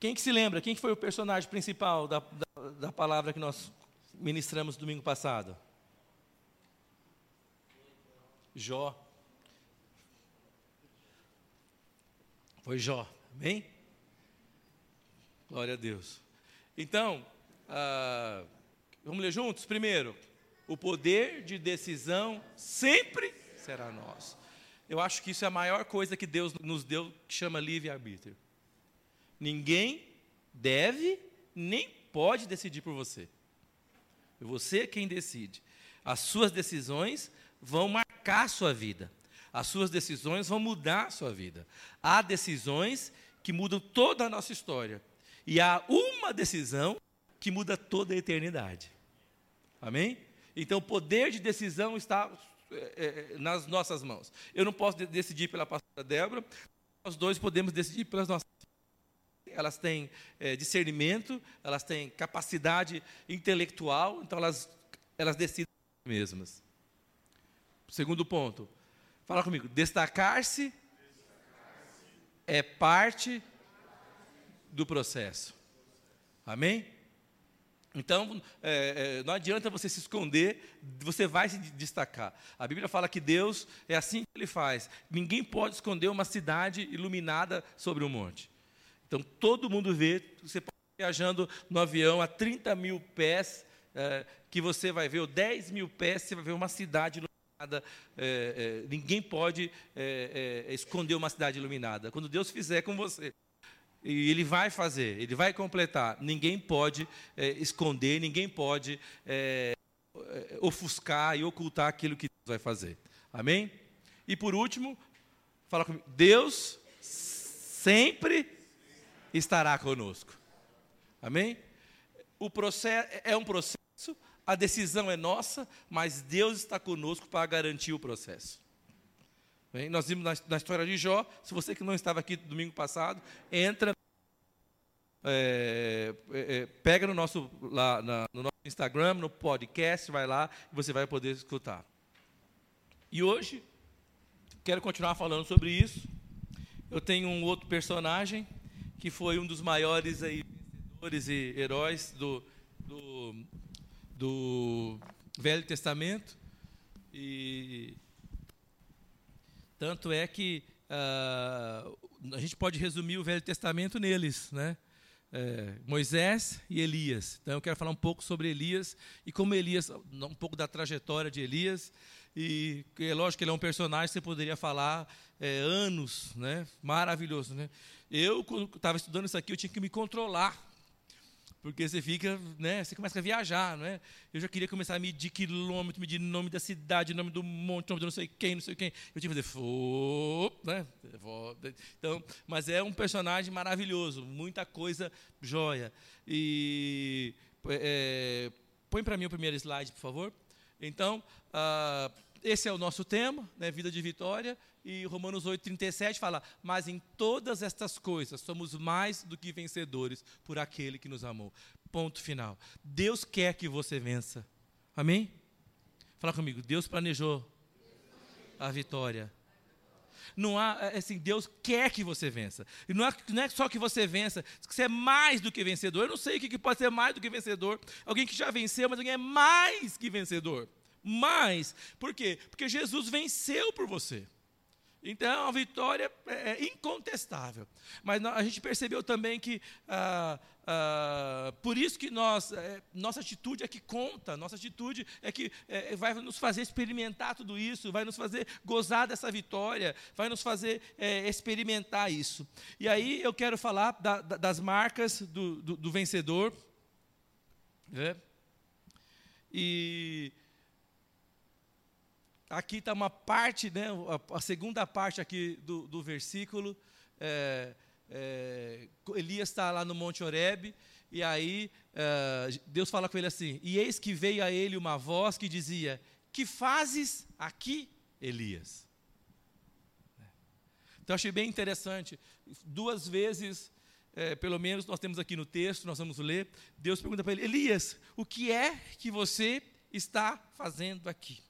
Quem que se lembra? Quem que foi o personagem principal da, da, da palavra que nós ministramos domingo passado? Jó. Foi Jó, amém? Glória a Deus. Então, ah, vamos ler juntos? Primeiro, o poder de decisão sempre será nosso. Eu acho que isso é a maior coisa que Deus nos deu, que chama livre-arbítrio. Ninguém deve nem pode decidir por você. Você é quem decide. As suas decisões vão marcar a sua vida. As suas decisões vão mudar a sua vida. Há decisões que mudam toda a nossa história. E há uma decisão que muda toda a eternidade. Amém? Então o poder de decisão está é, nas nossas mãos. Eu não posso decidir pela pastora Débora, nós dois podemos decidir pelas nossas elas têm é, discernimento, elas têm capacidade intelectual, então elas, elas decidem mesmas. Segundo ponto, fala comigo, destacar-se é parte do processo. Amém? Então, é, é, não adianta você se esconder, você vai se destacar. A Bíblia fala que Deus é assim que Ele faz. Ninguém pode esconder uma cidade iluminada sobre um monte. Então, todo mundo vê, você pode estar viajando no avião a 30 mil pés, é, que você vai ver, ou 10 mil pés, você vai ver uma cidade iluminada. É, é, ninguém pode é, é, esconder uma cidade iluminada. Quando Deus fizer com você, e Ele vai fazer, Ele vai completar. Ninguém pode é, esconder, ninguém pode ofuscar e ocultar aquilo que Deus vai fazer. Amém? E por último, fala comigo, Deus sempre estará conosco. Amém? O processo é um processo, a decisão é nossa, mas Deus está conosco para garantir o processo. Bem, nós vimos na, na, história de Jó, se você que não estava aqui domingo passado, entra, é, é, é, pega no nosso, lá, na, no nosso Instagram, no podcast, vai lá e você vai poder escutar. E hoje, quero continuar falando sobre isso. Eu tenho um outro personagem que foi um dos maiores aí, vencedores e heróis do, do, do Velho Testamento. E tanto é que uh, a gente pode resumir o Velho Testamento neles, né? É, Moisés e Elias. Então eu quero falar um pouco sobre Elias e como Elias, um pouco da trajetória de Elias. E é lógico que ele é um personagem, você poderia falar é, anos, né? Maravilhoso, né? Eu, quando estava estudando isso aqui, eu tinha que me controlar. Porque você fica, né, você começa a viajar, não é? Eu já queria começar a medir quilômetro, medir nome da cidade, nome do monte, nome de não sei quem, não sei quem. Eu tinha que fazer, né? Então, mas é um personagem maravilhoso, muita coisa jóia. E é, põe para mim o primeiro slide, por favor. Então, ah, esse é o nosso tema, né, vida de vitória. E Romanos 8,37 fala: Mas em todas estas coisas somos mais do que vencedores por aquele que nos amou. Ponto final. Deus quer que você vença. Amém? Fala comigo. Deus planejou a vitória. Não há, é, assim, Deus quer que você vença. E não é, não é só que você vença, que você é mais do que vencedor. Eu não sei o que pode ser mais do que vencedor. Alguém que já venceu, mas alguém é mais que vencedor. Mais. Por quê? Porque Jesus venceu por você. Então, a vitória é, é incontestável. Mas a gente percebeu também que, ah, ah, por isso que nós, é, nossa atitude é que conta, nossa atitude é que é, vai nos fazer experimentar tudo isso, vai nos fazer gozar dessa vitória, vai nos fazer é, experimentar isso. E aí eu quero falar da, da, das marcas do, do, do vencedor. Né? E aqui está uma parte, né, a, segunda parte aqui do, do versículo. É, é, Elias está lá no Monte Horebe, e aí é, Deus fala com ele assim: E eis que veio a ele uma voz que dizia: Que fazes aqui, Elias? Então achei bem interessante. Duas vezes, é, pelo menos, nós temos aqui no texto, nós vamos ler. Deus pergunta para ele: Elias, o que é que você está fazendo aqui?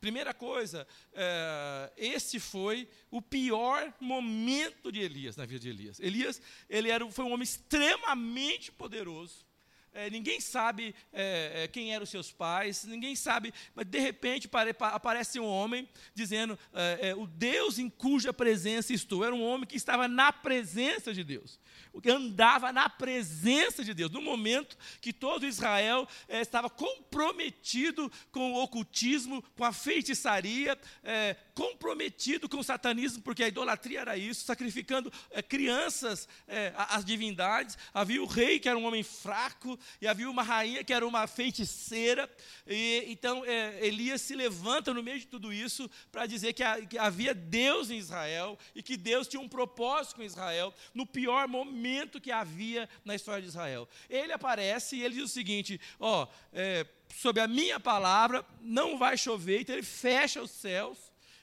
Primeira coisa, é, esse foi o pior momento de Elias, na vida de Elias. Elias ele era, foi um homem extremamente poderoso. É, ninguém sabe é, é quem eram seus pais, ninguém sabe, mas de repente pare, aparece um homem dizendo: é, é, O Deus em cuja presença estou. Era um homem que estava na presença de Deus andava na presença de Deus, no momento que todo Israel é, estava comprometido com o ocultismo, com a feitiçaria, é, comprometido com o satanismo, porque a idolatria era isso, sacrificando é, crianças às divindades. Havia o rei que era um homem fraco, e havia uma rainha que era uma feiticeira. E, então Elias se levanta no meio de tudo isso para dizer que, que havia Deus em Israel e que Deus tinha um propósito com Israel no pior momento momento que havia na história de Israel. Ele aparece e ele diz o seguinte: ó, é, sob a minha palavra não vai chover, então ele fecha os céus,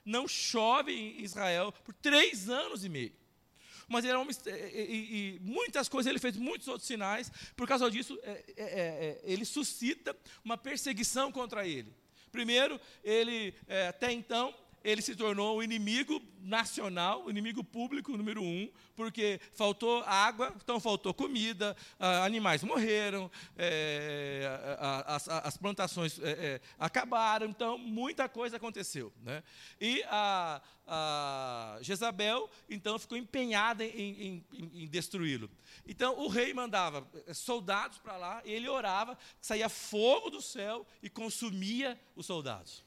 não chove em Israel por três anos e meio. Mas ele era um, e, e, e, muitas coisas, ele fez muitos outros sinais, por causa disso, é, é, é, é ele suscita uma perseguição contra ele. Primeiro, ele, é, até então, ele se tornou o inimigo nacional, o inimigo público número um, porque faltou água, então faltou comida, ah, animais morreram, é, as, as, plantações é, acabaram, então muita coisa aconteceu. Né? E a, a Jezabel, então, ficou empenhada em, em, em destruí-lo. Então o rei mandava soldados para lá, ele orava, saía fogo do céu e consumia os soldados.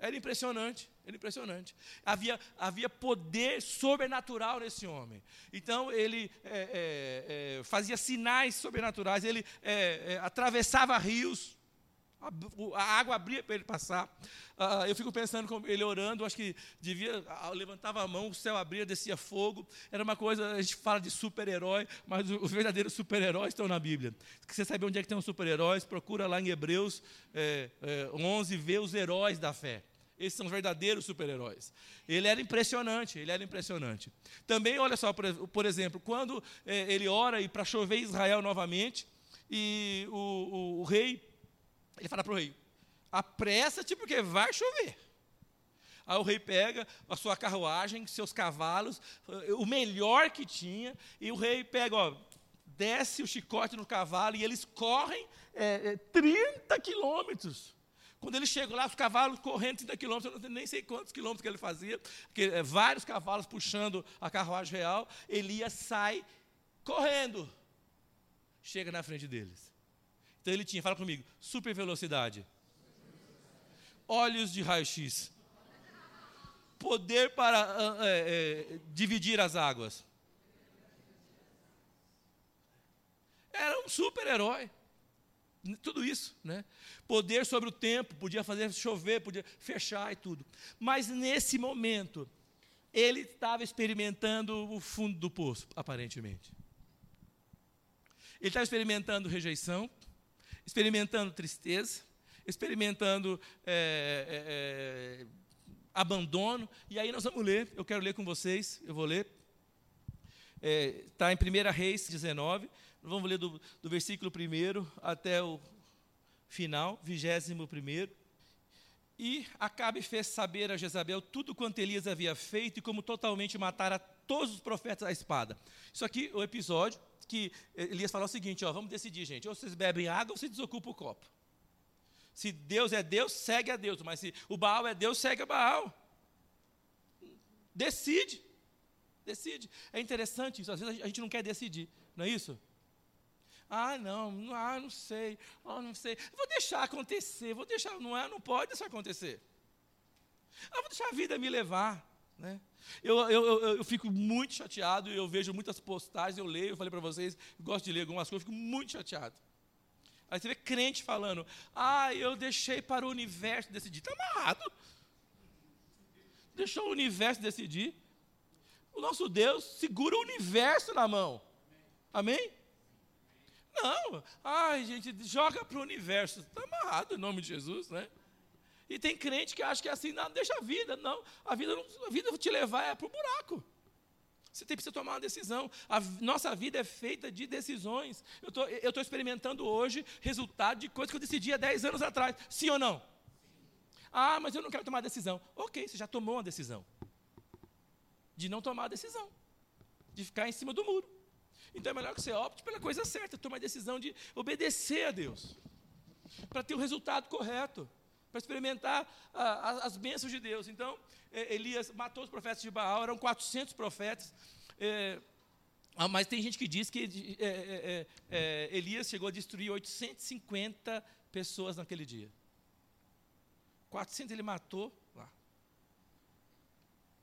Era impressionante, era impressionante. Havia, havia poder sobrenatural nesse homem. Então ele é, é, é, fazia sinais sobrenaturais, ele é, é, atravessava rios, a, a água abria para ele passar. Uh, eu fico pensando com ele orando, acho que devia, levantava a mão, o céu abria, descia fogo. Era uma coisa, a gente fala de super-herói, mas os verdadeiros super-heróis estão na Bíblia. Se você saber onde é que tem os super-heróis, procura lá em Hebreus é, é, 11, vê os heróis da fé. Esses são os verdadeiros super-heróis. Ele era impressionante, ele era impressionante. Também, olha só, por, por exemplo, quando é, ele ora para chover Israel novamente, e o, o, o rei, ele fala para o rei, apressa-te porque vai chover. Aí o rei pega a sua carruagem, seus cavalos, o melhor que tinha, e o rei pega, ó, desce o chicote no cavalo e eles correm é, é, 30 quilômetros quando ele chegou lá, os cavalos correndo 30 quilômetros, eu não nem sei quantos quilômetros que ele fazia, porque, é, vários cavalos puxando a carruagem real, Elias sai correndo, chega na frente deles. Então ele tinha, fala comigo, super velocidade, olhos de raio-x, poder para é, é, dividir as águas. Era um super-herói. Tudo isso, né? Poder sobre o tempo, podia fazer chover, podia fechar e tudo. Mas nesse momento, ele estava experimentando o fundo do poço, aparentemente. Ele estava experimentando rejeição, experimentando tristeza, experimentando é, é, abandono. E aí nós vamos ler, eu quero ler com vocês, eu vou ler. Está é, em 1 Reis 19, Vamos ler do, do versículo 1 até o final, vigésimo primeiro. E Acabe fez saber a Jezabel tudo quanto Elias havia feito e como totalmente matara todos os profetas à espada. Isso aqui o episódio que Elias falou o seguinte: ó, vamos decidir, gente. Ou vocês bebem água ou você desocupa o copo. Se Deus é Deus, segue a Deus. Mas se o Baal é Deus, segue a Baal. Decide. Decide. É interessante isso. Às vezes a gente não quer decidir, não é isso? Ah, não, ah, não sei, ah, não sei. Vou deixar acontecer, vou deixar, não é, não pode deixar acontecer. Ah, vou deixar a vida me levar, né? Eu, eu, eu, eu fico muito chateado, eu vejo muitas postagens, eu leio, eu falei para vocês, gosto de ler algumas coisas, eu fico muito chateado. Aí você vê crente falando, ah, eu deixei para o universo decidir. Está amarrado. Deixou o universo decidir. O nosso Deus segura o universo na mão. Amém? Não, ai gente, joga para o universo. Está amarrado em nome de Jesus, né? E tem crente que acha que é assim, não, deixa a vida. Não, a vida, não, a vida te levar é para o buraco. Você tem que tomar uma decisão. A nossa vida é feita de decisões. Eu estou experimentando hoje resultado de coisas que eu decidi há 10 anos atrás. Sim ou não? Ah, mas eu não quero tomar decisão. Ok, você já tomou uma decisão. De não tomar a decisão. De ficar em cima do muro. Então é melhor que você opte pela coisa certa, tome a decisão de obedecer a Deus. Para ter o resultado correto. Para experimentar ah, as bênçãos de Deus. Então, Elias matou os profetas de Baal, eram 400 profetas. Eh, ah, mas tem gente que diz que é, é, é, Elias chegou a destruir 850 pessoas naquele dia. 400 ele matou lá,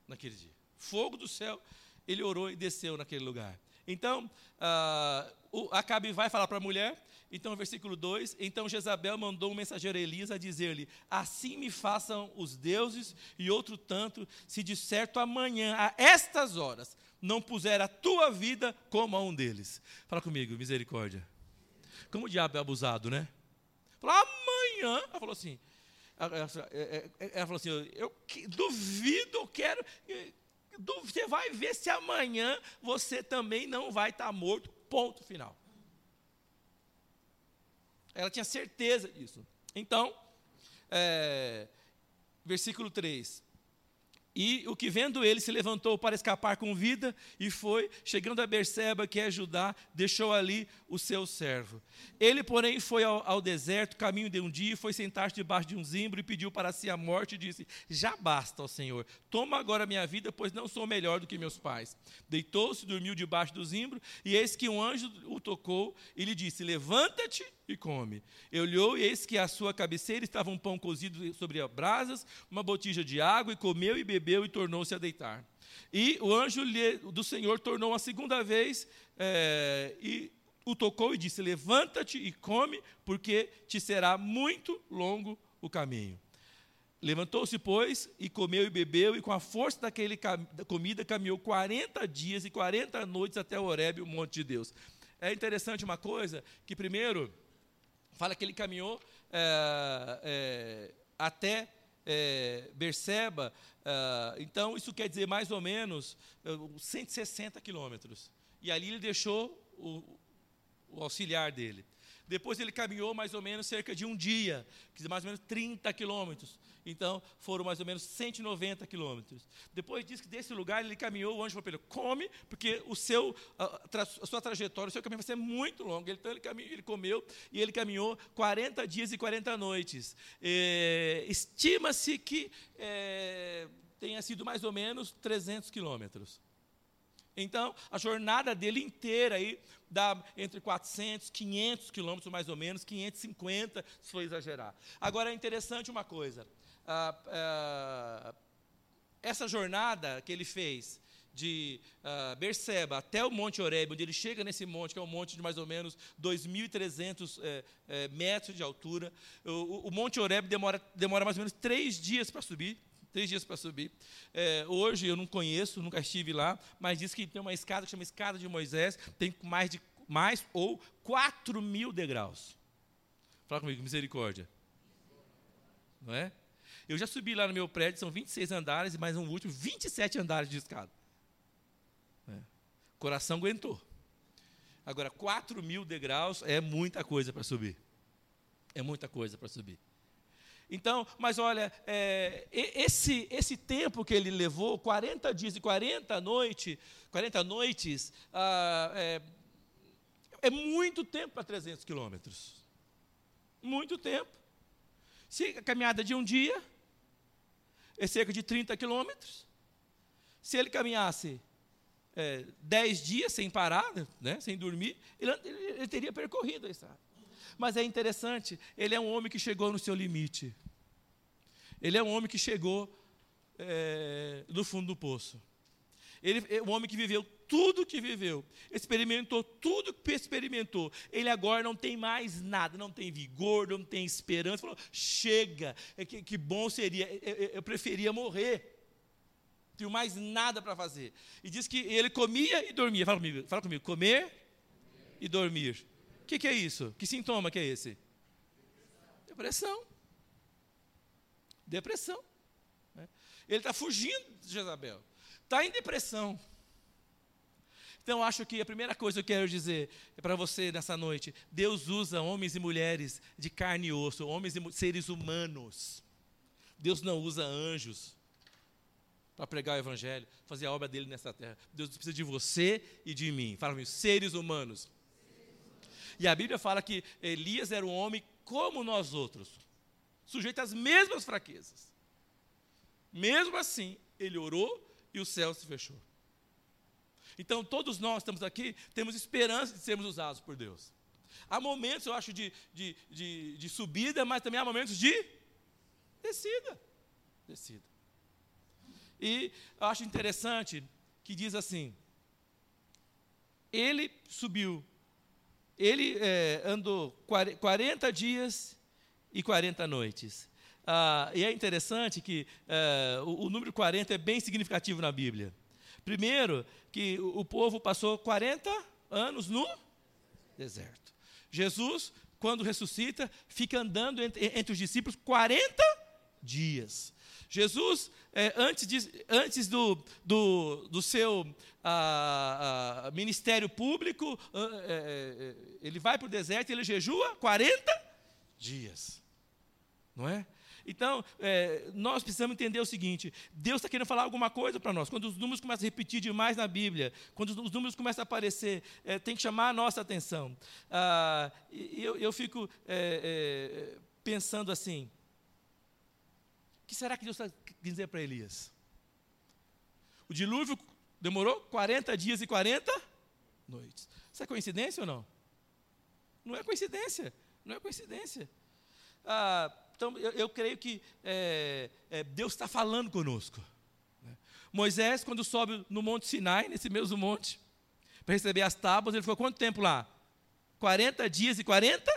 naquele dia. Fogo do céu, ele orou e desceu naquele lugar. Então, ah, o Acabe vai falar para a mulher, então, versículo 2: Então Jezabel mandou um mensageiro a Elias a dizer-lhe: Assim me façam os deuses, e outro tanto, se de certo amanhã, a estas horas, não puser a tua vida como a um deles. Fala comigo, misericórdia. Como o diabo é abusado, né? Falou, amanhã. Ela falou assim. Ela, falou assim: Eu duvido, eu quero. Você vai ver se amanhã você também não vai estar morto. Ponto final. Ela tinha certeza disso. Então, é, versículo 3. E o que vendo ele se levantou para escapar com vida e foi, chegando a Berseba, que é Judá, deixou ali o seu servo. Ele, porém, foi ao, ao deserto, caminho de um dia, foi sentar-se debaixo de um zimbro e pediu para si a morte e disse: Já basta, ó Senhor, toma agora minha vida, pois não sou melhor do que meus pais. Deitou-se, dormiu debaixo do zimbro, e eis que um anjo o tocou e lhe disse: Levanta-te e come. Eu olhou e eis que à sua cabeceira estava um pão cozido sobre brasas, uma botija de água, e comeu e bebeu e tornou-se a deitar. E o anjo do Senhor tornou a segunda vez é, e o tocou e disse: Levanta-te e come, porque te será muito longo o caminho. Levantou-se, pois, e comeu e bebeu, e com a força daquele da comida caminhou 40 dias e 40 noites até Horebe, o monte de Deus. É interessante uma coisa, que primeiro fala que ele caminhou é, é, até é, Berseba, é, então isso quer dizer mais ou menos 160 é, quilômetros. E ali ele deixou o, o auxiliar dele. Depois ele caminhou mais ou menos cerca de um dia, que mais ou menos 30 quilômetros. Então, foram mais ou menos 190 quilômetros. Depois diz que desse lugar ele caminhou, o anjo falou para ele, come, porque o seu, a, a, sua trajetória, o seu caminho vai ser muito longo. Então, ele, caminhou, ele comeu e ele caminhou 40 dias e 40 noites. É, Estima-se que é, tenha sido mais ou menos 300 quilômetros. Então, a jornada dele inteira aí dá entre 400, 500 quilômetros mais ou menos, 550, se for exagerar. Agora, é interessante uma coisa. Ah, ah, essa jornada que ele fez de uh, Berseba até o Monte Horebe, onde ele chega nesse monte, que é um monte de mais ou menos 2.300 é, é, metros de altura. O, o Monte Horebe demora, demora mais ou menos três dias para subir, três dias para subir. É, hoje eu não conheço, nunca estive lá, mas diz que tem uma escada que chama Escada de Moisés, tem mais, de, mais ou 4 mil degraus. Fala comigo, misericórdia. Não é? Eu já subi lá no meu prédio, são 26 andares, e mais um último, 27 andares de escada. É. Coração aguentou. Agora, 4 mil degraus é muita coisa para subir. É muita coisa para subir. Então, mas olha, é, esse, esse tempo que ele levou, 40 dias e 40 noites, 40 noites, ah, é, é muito tempo para 300 quilômetros. Muito tempo. Se a caminhada de um dia é cerca de 30 quilômetros. Se ele caminhasse é, 10 dias sem parar, né, sem dormir, ele, ele, ele teria percorrido a estrada. Mas é interessante, ele é um homem que chegou no seu limite. Ele é um homem que chegou é, no fundo do poço. Ele é um homem que viveu tudo que viveu, experimentou tudo que experimentou. Ele agora não tem mais nada, não tem vigor, não tem esperança. Falou: chega, é que, que bom seria, eu, eu preferia morrer. Não tenho mais nada para fazer. E diz que ele comia e dormia. Fala comigo, fala comigo comer e dormir. O que, que é isso? Que sintoma que é esse? Depressão. Depressão. Né? Ele está fugindo de Jezabel. Está em depressão. Então, acho que a primeira coisa que eu quero dizer é para você nessa noite: Deus usa homens e mulheres de carne e osso, homens e seres humanos, Deus não usa anjos para pregar o evangelho, fazer a obra dele nessa terra. Deus precisa de você e de mim. Fala comigo, seres humanos. E a Bíblia fala que Elias era um homem como nós outros, sujeito às mesmas fraquezas. Mesmo assim, ele orou e o céu se fechou. Então, todos nós estamos aqui, temos esperança de sermos usados por Deus. Há momentos, eu acho, de, de, de, de subida, mas também há momentos de descida. Descida. E eu acho interessante que diz assim: ele subiu, ele é, andou 40 dias e 40 noites. Ah, e é interessante que é, o, o, número 40 é bem significativo na Bíblia. Primeiro, que o, povo passou 40 anos no deserto. Jesus, quando ressuscita, fica andando entre, entre os discípulos 40 dias. Jesus, é, antes, de, antes do, do, do seu ah, ah, ministério público, ah, é, é, ele vai para o deserto e ele jejua 40 dias. Não é? Então, é, nós precisamos entender o seguinte: Deus está querendo falar alguma coisa para nós. Quando os números começam a repetir demais na Bíblia, quando os números começam a aparecer, é, tem que chamar a nossa atenção. Ah, eu, eu fico é, é pensando assim: o que será que Deus está querendo dizer para Elias? O dilúvio demorou 40 dias e 40 noites. Isso é coincidência ou não? Não é coincidência. Não é coincidência. Ah, então, eu, eu, creio que é, é, Deus está falando conosco. Né? Moisés, quando sobe no Monte Sinai, nesse mesmo monte, para receber as tábuas, ele ficou quanto tempo lá? 40 dias e 40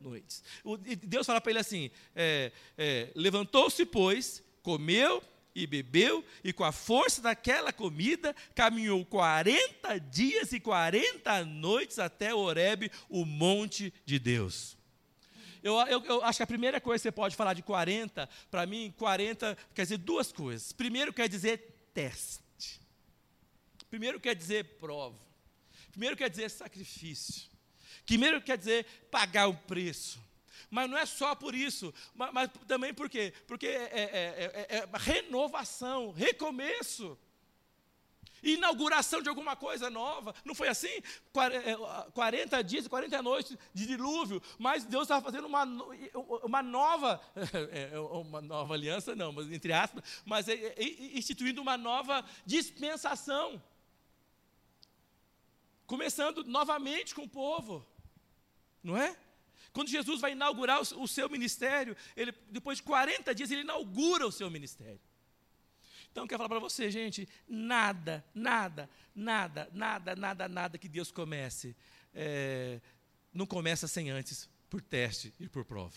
noites. O, Deus fala para ele assim: é, é, levantou-se, pois, comeu e bebeu, e com a força daquela comida caminhou 40 dias e 40 noites até Horebe, o monte de Deus. Eu, eu, eu, acho que a primeira coisa que você pode falar de 40, para mim, 40 quer dizer duas coisas. Primeiro quer dizer teste. Primeiro quer dizer prova. Primeiro quer dizer sacrifício. Primeiro quer dizer pagar o preço. Mas não é só por isso, mas, mas também por quê? Porque é, é, é, é renovação, recomeço inauguração de alguma coisa nova. Não foi assim? 40 dias e 40 noites de dilúvio, mas Deus estava fazendo uma, uma nova, uma nova aliança, não, mas entre aspas, mas instituindo uma nova dispensação. Começando novamente com o povo não é? Quando Jesus vai inaugurar o, seu ministério, ele, depois de 40 dias, ele inaugura o seu ministério. Então, eu quero falar para você, gente, nada, nada, nada, nada, nada, nada que Deus comece, é, não começa sem antes, por teste e por prova.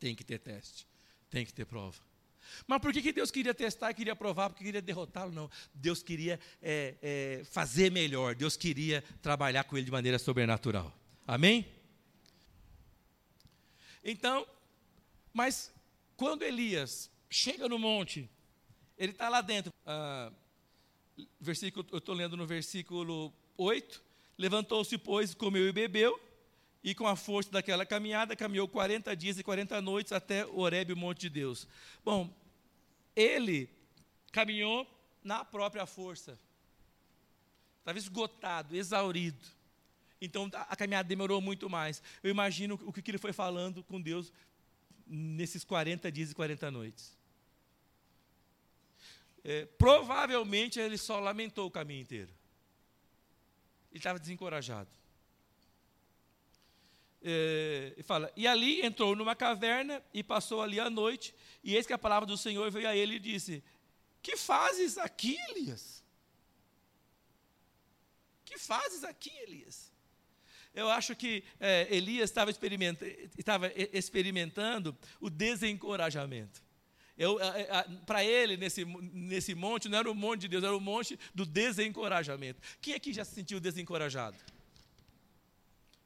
Tem que ter teste, tem que ter prova. Mas por que, que Deus queria testar, queria provar, porque queria derrotá-lo? Não. Deus queria é, é, fazer melhor, Deus queria trabalhar com ele de maneira sobrenatural. Amém? Então, mas quando Elias chega no monte, ele está lá dentro. Ah, versículo, eu estou lendo no versículo 8. Levantou-se, pois, comeu e bebeu, e com a força daquela caminhada, caminhou 40 dias e 40 noites até Horebe, o monte de Deus. Bom, ele caminhou na própria força. Estava esgotado, exaurido. Então a caminhada demorou muito mais. Eu imagino o que ele foi falando com Deus nesses 40 dias e 40 noites. É, provavelmente ele só lamentou o caminho inteiro. Ele estava desencorajado. É, e fala, e ali entrou numa caverna e passou ali a noite, e eis que a palavra do Senhor veio a ele e disse: Que fazes aqui, Elias? Que fazes aqui, Elias? Eu acho que é, Elias estava, experimenta, estava experimentando o desencorajamento. Para ele, nesse, nesse monte, não era o monte de Deus, era o monte do desencorajamento. Quem aqui já se sentiu desencorajado?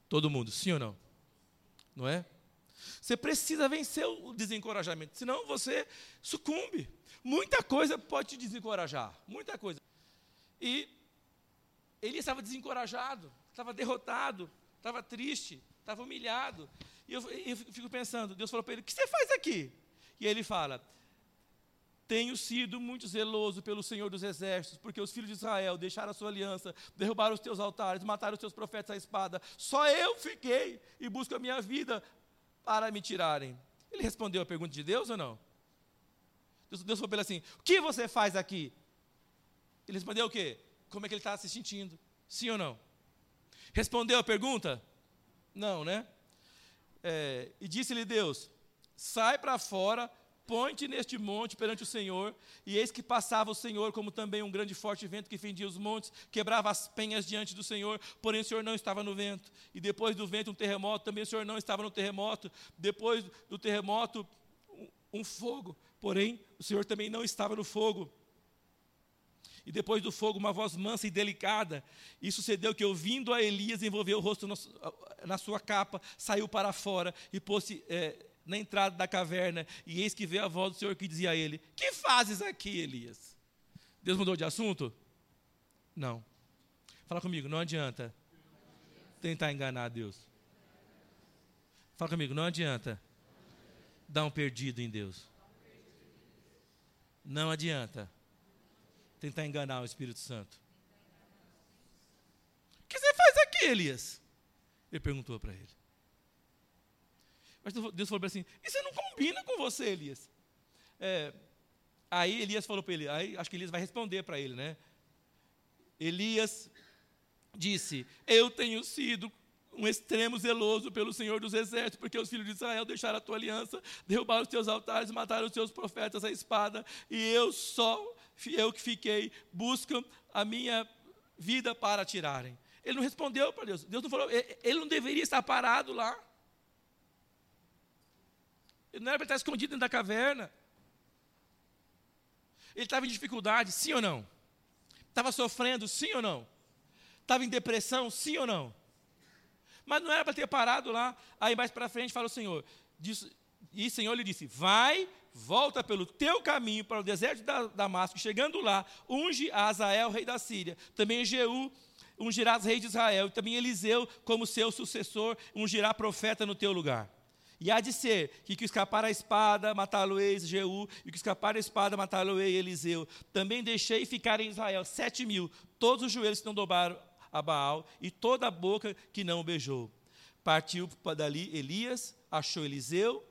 Todo mundo, sim ou não? Não é? Você precisa vencer o desencorajamento, senão você sucumbe. Muita coisa pode te desencorajar, muita coisa. E ele estava desencorajado estava derrotado, estava triste, estava humilhado. E eu, eu, fico pensando, Deus falou para ele: O que você faz aqui? E ele fala: tenho sido muito zeloso pelo Senhor dos Exércitos, porque os filhos de Israel deixaram a sua aliança, derrubaram os teus altares, mataram os teus profetas à espada. Só eu fiquei e busco a minha vida para me tirarem. Ele respondeu a pergunta de Deus ou não? Deus, Deus falou para ele assim: O que você faz aqui? Ele respondeu o quê? Como é que ele está se sentindo? Sim ou não? Respondeu a pergunta? Não, né? É, e disse-lhe Deus: Sai para fora Põe-te neste monte perante o Senhor, e eis que passava o Senhor como também um grande forte vento que fendia os montes, quebrava as penhas diante do Senhor, porém o Senhor não estava no vento. E depois do vento um terremoto, também o Senhor não estava no terremoto. Depois do terremoto um fogo, porém o Senhor também não estava no fogo. E depois do fogo, uma voz mansa e delicada. E sucedeu que, ouvindo a Elias, envolveu o rosto na sua capa, saiu para fora e pôs-se é, na entrada da caverna, e eis que veio a voz do Senhor que dizia a ele: Que fazes aqui, Elias? Deus mudou de assunto? Não. Fala comigo, não adianta tentar enganar Deus. Fala comigo, não adianta dar um perdido em Deus. Não adianta tentar enganar o Espírito Santo. O que você faz aqui, Elias? Ele perguntou para ele. Mas Deus falou assim: Isso não combina com você, Elias. É, aí Elias falou para ele, aí acho que Elias vai responder para ele, né? Elias disse: Eu tenho sido um extremo zeloso pelo Senhor dos Exércitos, porque os filhos de Israel deixaram a tua aliança, derrubaram os teus altares, mataram os teus profetas à espada, e eu só, eu que fiquei, buscam a minha vida para tirarem. Ele não respondeu para Deus. Deus não falou, ele não deveria estar parado lá. Ele não era para estar escondido dentro da caverna. Ele estava em dificuldade, sim ou não? Estava sofrendo, sim ou não? Estava em depressão, sim ou não? Mas não era para ter parado lá. Aí mais para frente fala o Senhor. E o Senhor lhe disse: Vai, volta pelo teu caminho para o deserto de Damasco. Chegando lá, unge a Azael, rei da Síria. Também Jeú ungirás rei de Israel. E também Eliseu, como seu sucessor, ungirá profeta no teu lugar. E há de ser que que escapar a espada, matá-lo-eis Jeú, e que escapar a espada, matá-lo-ei Eliseu. Também deixei ficar em Israel sete mil, todos os joelhos que não dobraram a Baal, e toda a boca que não o beijou. Partiu dali Elias, achou Eliseu,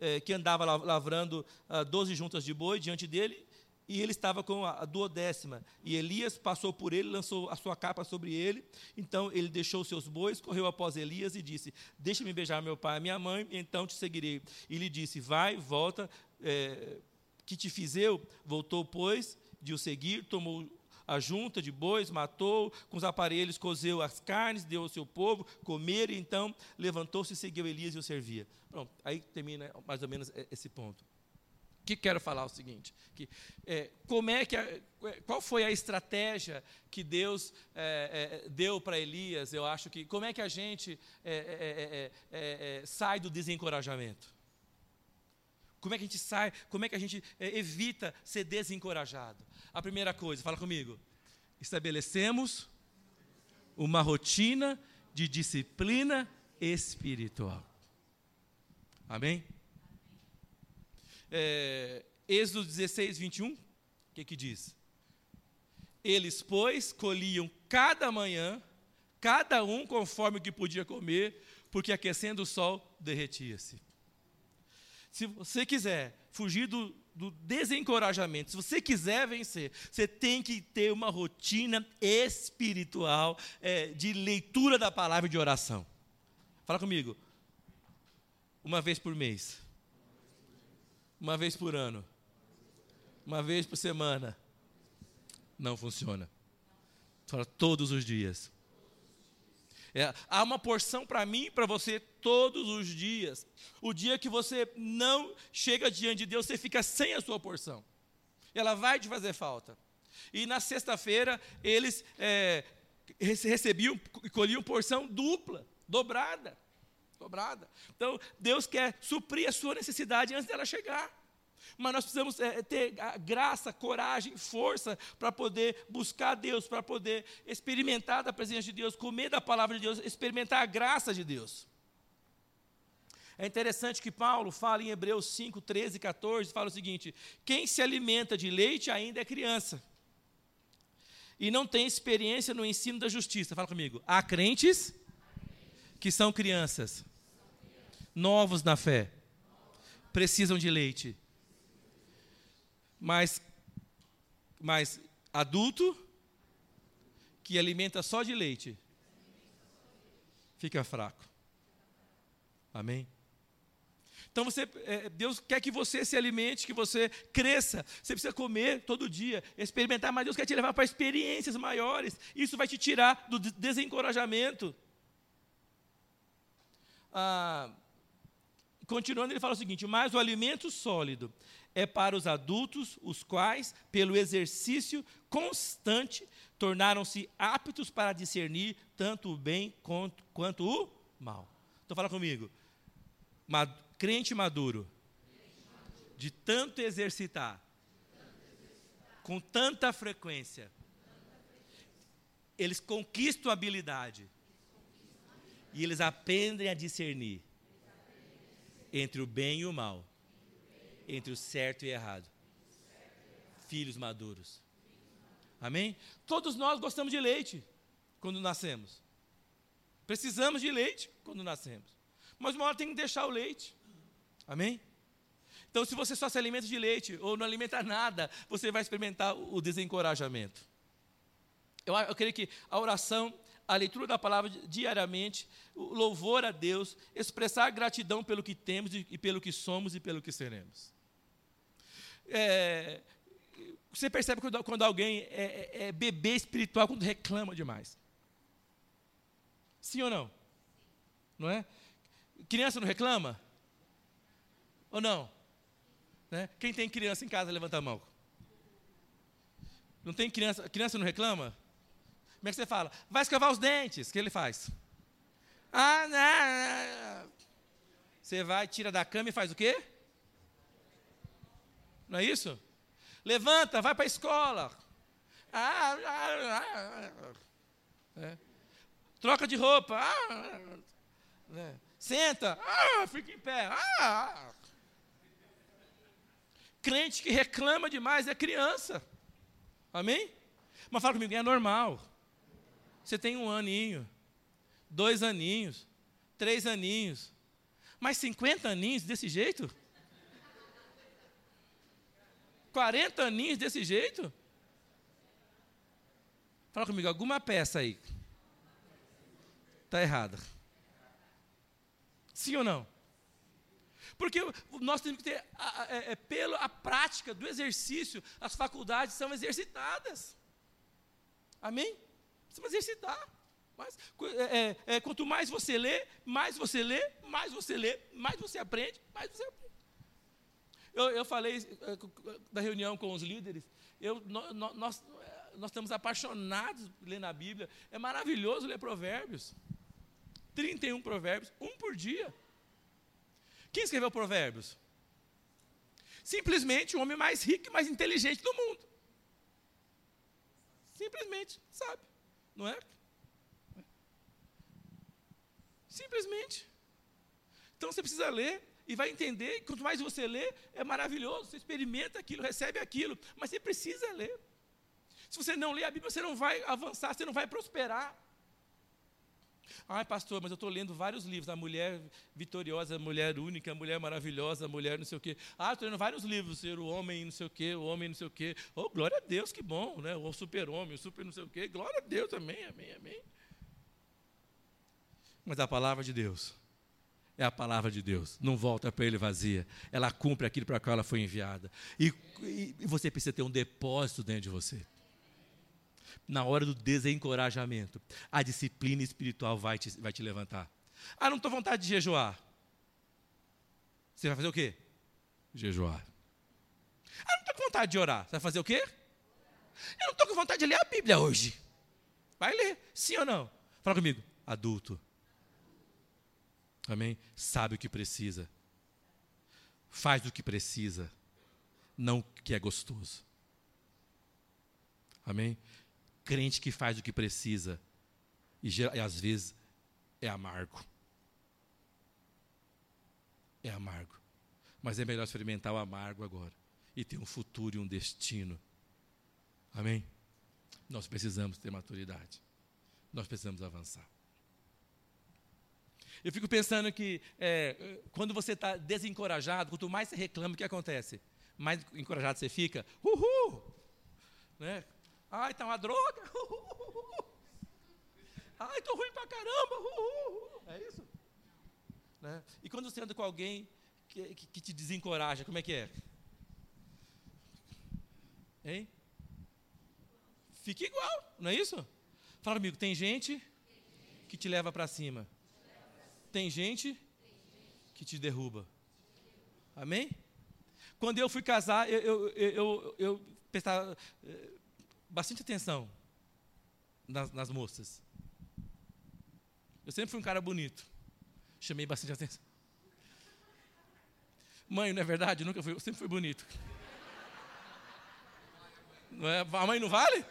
eh, que andava lavrando ah, doze juntas de boi diante dele, e ele estava com a duodécima. E Elias passou por ele, lançou a sua capa sobre ele. Então ele deixou seus bois, correu após Elias e disse: Deixa-me beijar meu pai e minha mãe, então te seguirei. E lhe disse: Vai, volta, é, que te fiz eu? Voltou, pois, de o seguir, tomou a junta de bois, matou, com os aparelhos cozeu as carnes, deu ao seu povo comer, e então levantou-se e seguiu Elias e o servia. Pronto, aí termina mais ou menos esse ponto que quero falar é o seguinte, que, é, como é que a, qual foi a estratégia que Deus é, é, deu para Elias? Eu acho que como é que a gente é, é, sai do desencorajamento? Como é que a gente sai? Como é que a gente evita ser desencorajado? A primeira coisa, fala comigo. Estabelecemos uma rotina de disciplina espiritual. Amém? É, Êxodo 16, 21, o que, que diz? Eles, pois, colhiam cada manhã, cada um conforme o que podia comer, porque aquecendo o sol derretia-se. Se você quiser fugir do, do, desencorajamento, se você quiser vencer, você tem que ter uma rotina espiritual é, de leitura da palavra e de oração. Fala comigo. Uma vez por mês. Uma vez por ano. Uma vez por semana. Não funciona. Fala todos os dias. É, há uma porção para mim e para você todos os dias. O dia que você não chega diante de Deus, você fica sem a sua porção. Ela vai te fazer falta. E na sexta-feira, eles é, recebiam e colhiam porção dupla, dobrada dobrada. Então, Deus quer suprir a sua necessidade antes dela chegar. Mas nós precisamos é, ter graça, coragem, força para poder buscar Deus, para poder experimentar da presença de Deus, comer da palavra de Deus, experimentar a graça de Deus. É interessante que Paulo fala em Hebreus 5, 13 e 14, fala o seguinte: quem se alimenta de leite ainda é criança. E não tem experiência no ensino da justiça. Fala comigo. Há crentes que são crianças, novos na fé, precisam de leite. Mas, mas adulto que alimenta só de leite fica fraco. Amém? Então você, é, Deus quer que você se alimente, que você cresça. Você precisa comer todo dia, experimentar, mas Deus quer te levar para experiências maiores. Isso vai te tirar do desencorajamento. Ah, continuando, ele fala o seguinte: mas o alimento sólido é para os adultos, os quais, pelo exercício constante, tornaram-se aptos para discernir tanto o bem quanto, quanto o mal. Então fala comigo crente maduro, de tanto exercitar, com tanta frequência, eles conquistam habilidade e eles aprendem a discernir entre o bem e o mal, entre o certo e errado. Filhos maduros. Amém? Todos nós gostamos de leite quando nascemos. Precisamos de leite quando nascemos. Mas uma hora tem que deixar o leite. Amém? Então, se você só se alimenta de leite ou não alimenta nada, você vai experimentar o desencorajamento. Eu, eu creio que a oração, a leitura da palavra diariamente, o louvor a Deus, expressar gratidão pelo que temos e pelo que somos e pelo que seremos. É, você percebe quando, quando alguém é, é, é bebê espiritual, quando reclama demais. Sim ou não? Não é? Criança não reclama? Ou não? Né? Quem tem criança em casa, levanta a mão. Não tem criança? Criança não reclama? Como é que você fala? Vai escovar os dentes. O que ele faz? Ah, não. Você vai, tira da cama e faz o quê? Não é isso? Levanta, vai para a escola. Ah, ah, ah, é. Troca de roupa. É. Senta. fica em pé. Ah, crente que reclama demais é criança. Amém? Mas fala comigo, é normal. Você tem um aninho, dois aninhos, três aninhos, mas 50 aninhos desse jeito? 40 aninhos desse jeito? Fala comigo, alguma peça aí está errada. Sim ou não? Porque nós temos que ter, é, é, pela prática do exercício, as faculdades são exercitadas. Amém? Precisamos exercitar. Mas, é, é, é, quanto mais você lê, mais você lê, mais você lê, mais você aprende, mais você aprende. Eu, eu falei é, da reunião com os líderes, eu, nós, nós, nós estamos apaixonados por ler na Bíblia. É maravilhoso ler provérbios. 31 provérbios, um por dia. Quem escreveu Provérbios? Simplesmente o homem mais rico e mais inteligente do mundo. Simplesmente, sabe? Não é? Simplesmente. Então você precisa ler e vai entender. Quanto mais você lê, é maravilhoso. Você experimenta aquilo, recebe aquilo. Mas você precisa ler. Se você não lê a Bíblia, você não vai avançar, você não vai prosperar. Ai, pastor, mas eu estou lendo vários livros. A mulher vitoriosa, a mulher única, a mulher maravilhosa, a mulher não sei o quê. Ah, estou lendo vários livros. Ser o homem não sei o quê, o homem não sei o quê. Oh, glória a Deus, que bom, né? O super-homem, o super não sei o quê. Glória a Deus, amém, amém, amém. Mas a palavra de Deus é a palavra de Deus. Não volta para ele vazia. Ela cumpre aquilo para qual ela foi enviada. E, e, você precisa ter um depósito dentro de você na hora do desencorajamento, a disciplina espiritual vai te, vai te levantar. Ah, não estou vontade de jejuar. Você vai fazer o quê? Jejuar. Ah, não estou com vontade de orar. Você vai fazer o quê? Eu não estou com vontade de ler a Bíblia hoje. Vai ler, sim ou não? Fala comigo. Adulto. Amém? Sabe o que precisa. Faz o que precisa. Não o que é gostoso. Amém? crente que faz o que precisa e, e às vezes é amargo. é amargo. Mas é melhor experimentar o amargo agora e ter um futuro e um destino. Amém? Nós precisamos ter maturidade. Nós precisamos avançar. Eu fico pensando que é, quando você está desencorajado, quanto mais você reclama, o que acontece? Mais encorajado você fica, uhul! Né? Ai, está uma droga! Uhul. Ai, estou ruim pra caramba! Uhul. É isso? Né? E quando você anda com alguém que, que, que te desencoraja, como é que é? Hein? Fica igual, não é isso? Fala comigo, tem gente que te leva para cima. Tem gente que te derruba. Amém? Quando eu fui casar, eu, eu, eu, eu prestava eh, bastante atenção nas, nas moças. Eu sempre fui um cara bonito. Chamei bastante atenção. Mãe, não é verdade? Eu nunca fui, eu sempre fui bonito. Não é? A mãe não vale?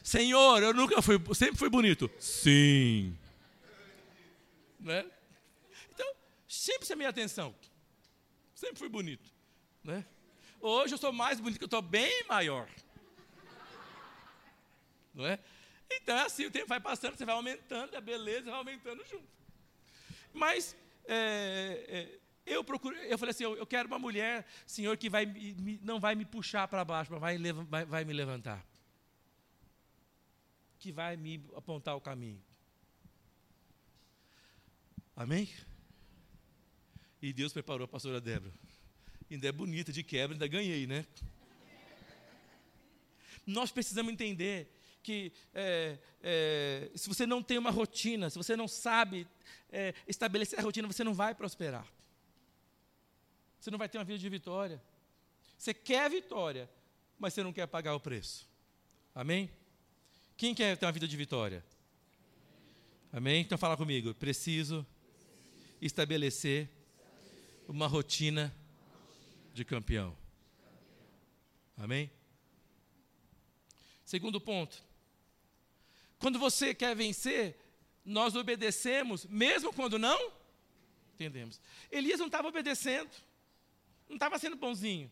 Senhor, eu nunca fui, sempre fui bonito. Sim. Né? Então, sempre chamei atenção. Sempre fui bonito. Né? Hoje eu sou mais bonito, eu estou bem maior. Não é? Então é assim, o tempo vai passando, você vai aumentando, a beleza vai aumentando junto. Mas é, é, eu procuro, eu falei assim, eu, eu, quero uma mulher, Senhor, que vai, me, não vai me puxar para baixo, mas vai, vai, vai me levantar. Que vai me apontar o caminho. Amém? E Deus preparou a pastora Débora. Ainda é bonita de quebra, ainda ganhei, né? Nós precisamos entender que é, é, se você não tem uma rotina, se você não sabe é, estabelecer a rotina, você não vai prosperar. Você não vai ter uma vida de vitória. Você quer vitória, mas você não quer pagar o preço. Amém? Quem quer ter uma vida de vitória? Amém? Então fala comigo. Preciso estabelecer uma rotina de campeão. Amém? Segundo ponto. Quando você quer vencer, nós obedecemos, mesmo quando não entendemos. Elias não estava obedecendo, não estava sendo bonzinho.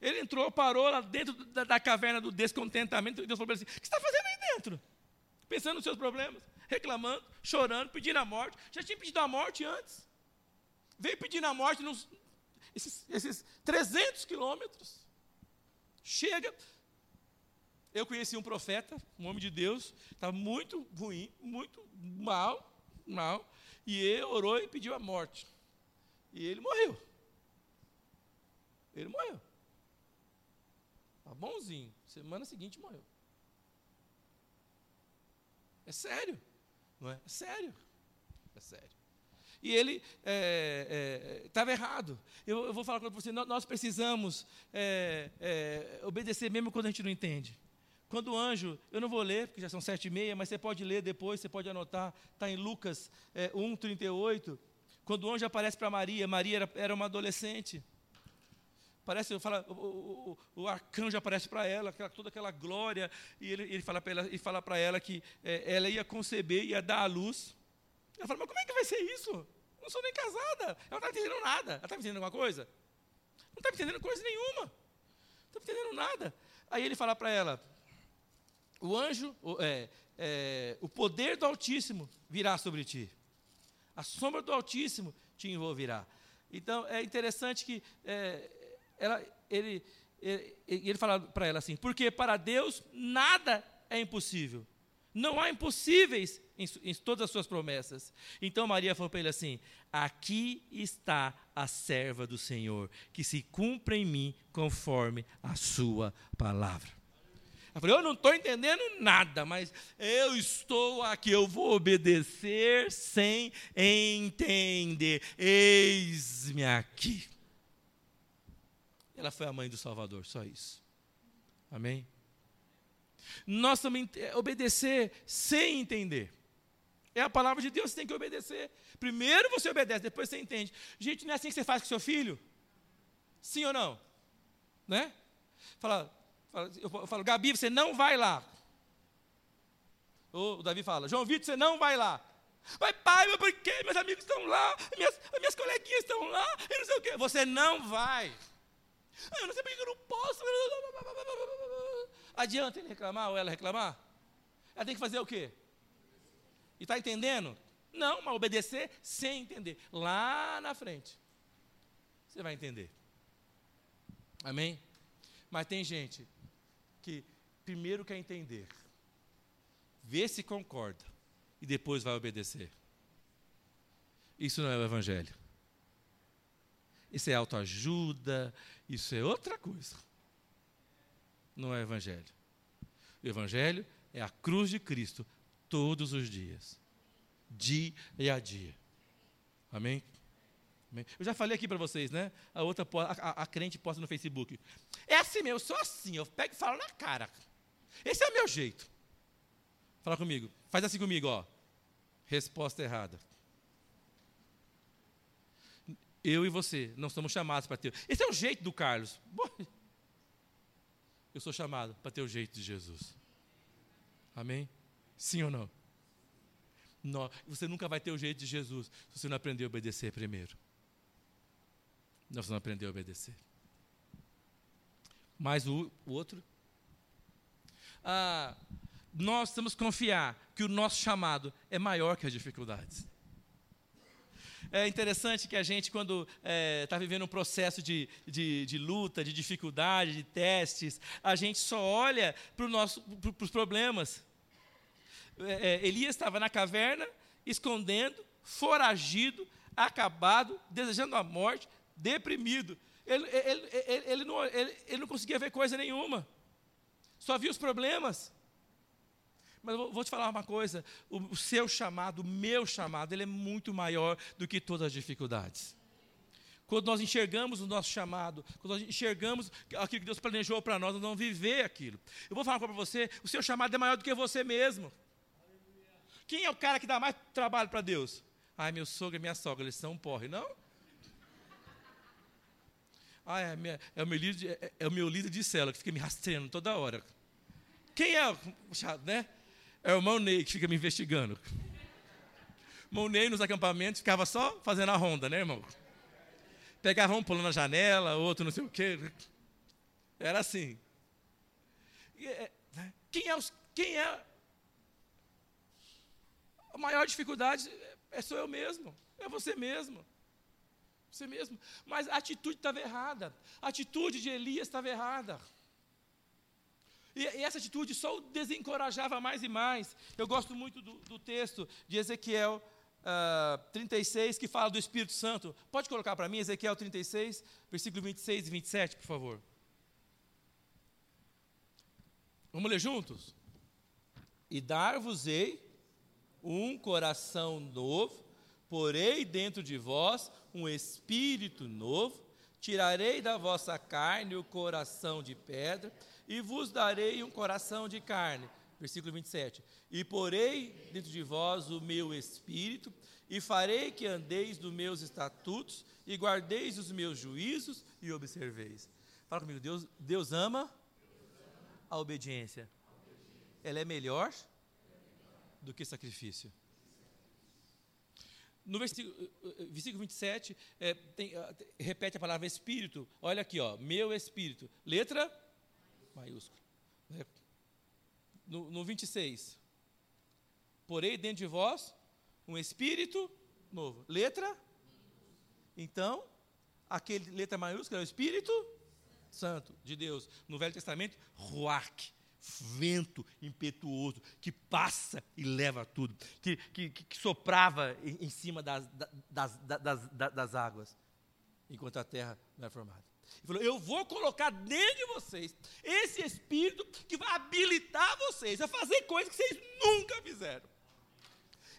Ele entrou, parou lá dentro da, da caverna do descontentamento, e Deus falou para ele assim: O que está fazendo aí dentro? Pensando nos seus problemas, reclamando, chorando, pedindo a morte. Já tinha pedido a morte antes. Veio pedindo a morte nos, esses, esses 300 quilômetros. Chega, eu conheci um profeta, um homem de Deus, estava muito ruim, muito mal, mal, e ele orou e pediu a morte. E ele morreu. Ele morreu. Tá bonzinho. Semana seguinte morreu. É sério. Não é? É sério. É sério. E ele estava é, é, errado. Eu, eu, vou falar para você, nós precisamos é, é, obedecer mesmo quando a gente não entende. Quando o anjo, eu não vou ler, porque já são sete e meia, mas você pode ler depois, você pode anotar, está em Lucas é, 1, 38. Quando o anjo aparece para Maria, Maria era, era, uma adolescente. Parece, fala, o, o, o, arcanjo aparece para ela, aquela, toda aquela glória, e ele, ele fala para ela, ela que é, ela ia conceber, ia dar à luz. Ela fala, mas como é que vai ser isso? Eu não sou nem casada. Ela não está entendendo nada. Ela está entendendo alguma coisa? Não está entendendo coisa nenhuma. Não está entendendo nada. Aí ele fala para ela, o anjo, o, é, é, o poder do Altíssimo virá sobre ti. A sombra do Altíssimo te envolverá. Então é interessante que é, ela, ele, ele, ele fala para ela assim: porque para Deus nada é impossível. Não há impossíveis em, em todas as suas promessas. Então Maria falou para ele assim: Aqui está a serva do Senhor, que se cumpra em mim conforme a sua palavra. Eu falei, eu não estou entendendo nada, mas eu estou aqui, eu vou obedecer sem entender. Eis-me aqui. Ela foi a mãe do Salvador, só isso. Amém? Nós também obedecer sem entender. É a palavra de Deus, você tem que obedecer. Primeiro você obedece, depois você entende. Gente, não é assim que você faz com seu filho? Sim ou não? Né? Fala, eu falo, Gabi, você não vai lá. o Davi fala, João Vitor, você não vai lá. Mas, pai, mas por? Meus amigos estão lá, minhas, minhas coleguinhas estão lá, e não sei o quê. Você não vai. Ah, eu não sei porque eu não posso. Adianta ele reclamar ou ela reclamar? Ela tem que fazer o quê? E está entendendo? Não, mas obedecer sem entender. Lá na frente, você vai entender. Amém? Mas tem gente que primeiro quer entender, vê se concorda e depois vai obedecer. Isso não é o Evangelho. Isso é autoajuda, isso é outra coisa. Não é Evangelho. O Evangelho é a cruz de Cristo todos os dias, dia a dia. Amém? Amém? Eu já falei aqui para vocês, né? A outra, a, a, crente posta no Facebook. É assim mesmo, eu sou assim, eu pego e falo na cara. Esse é o meu jeito. Fala comigo, faz assim comigo, ó. Resposta errada. Eu e você não somos chamados para ter. Esse é o jeito do Carlos. Eu sou chamado para ter o jeito de Jesus. Amém? Sim ou não? não? Você nunca vai ter o jeito de Jesus se você não aprender a obedecer primeiro. Não, você não aprender a obedecer. Mas o, o outro? Ah, nós temos que confiar que o nosso chamado é maior que as dificuldades. É interessante que a gente, quando está é, tá vivendo um processo de, de, de, luta, de dificuldade, de testes, a gente só olha para os problemas. É, é, Elias estava na caverna, escondendo, foragido, acabado, desejando a morte, deprimido. Ele, ele, ele, ele, não, ele não conseguia ver coisa nenhuma, só via os problemas. Mas vou te falar uma coisa: o seu chamado, o meu chamado, ele é muito maior do que todas as dificuldades. Quando nós enxergamos o nosso chamado, quando nós enxergamos aquilo que Deus planejou para nós, nós vamos viver aquilo. Eu vou falar para você: o seu chamado é maior do que você mesmo. Quem é o cara que dá mais trabalho para Deus? Ai, meu sogro e minha sogra, eles são um porre, não? Ah, é, minha, é, o meu líder, é, é, o meu líder de célula que fica me rastreando toda hora. Quem é, né? É o irmão Ney que fica me investigando. O Ney nos acampamentos ficava só fazendo a ronda, né, irmão? Pegava um pulando na janela, outro não sei o quê. Era assim. É, né? Quem é, os, quem é maior dificuldade é sou eu mesmo, é você mesmo. Você mesmo. Mas a atitude estava errada. A atitude de Elias estava errada. E, e, essa atitude só o desencorajava mais e mais. Eu gosto muito do, do texto de Ezequiel uh, ah, 36, que fala do Espírito Santo. Pode colocar para mim, Ezequiel 36, versículo 26 e 27, por favor. Vamos ler juntos? E dar-vos-ei um coração novo, porei dentro de vós um espírito novo, tirarei da vossa carne o coração de pedra e vos darei um coração de carne. Versículo 27. E porei dentro de vós o meu espírito, e farei que andeis dos meus estatutos, e guardeis os meus juízos, e observeis. Fala comigo, Deus, Deus ama a obediência. Ela é melhor do que sacrifício. No versículo, versículo 27, é, tem, repete a palavra espírito. Olha aqui, ó, meu espírito. Letra maiúsculo. Né? No, no 26, porei dentro de vós um espírito novo. Letra? Então, aquele letra maiúscula é o Espírito Santo de Deus. No Velho Testamento, Ruach, vento impetuoso que passa e leva tudo, que, que, que soprava em, cima das, das, das, das, águas, enquanto a terra não é formada. Ele falou: Eu vou colocar dentro de vocês esse espírito que vai habilitar vocês a fazer coisas que vocês nunca fizeram.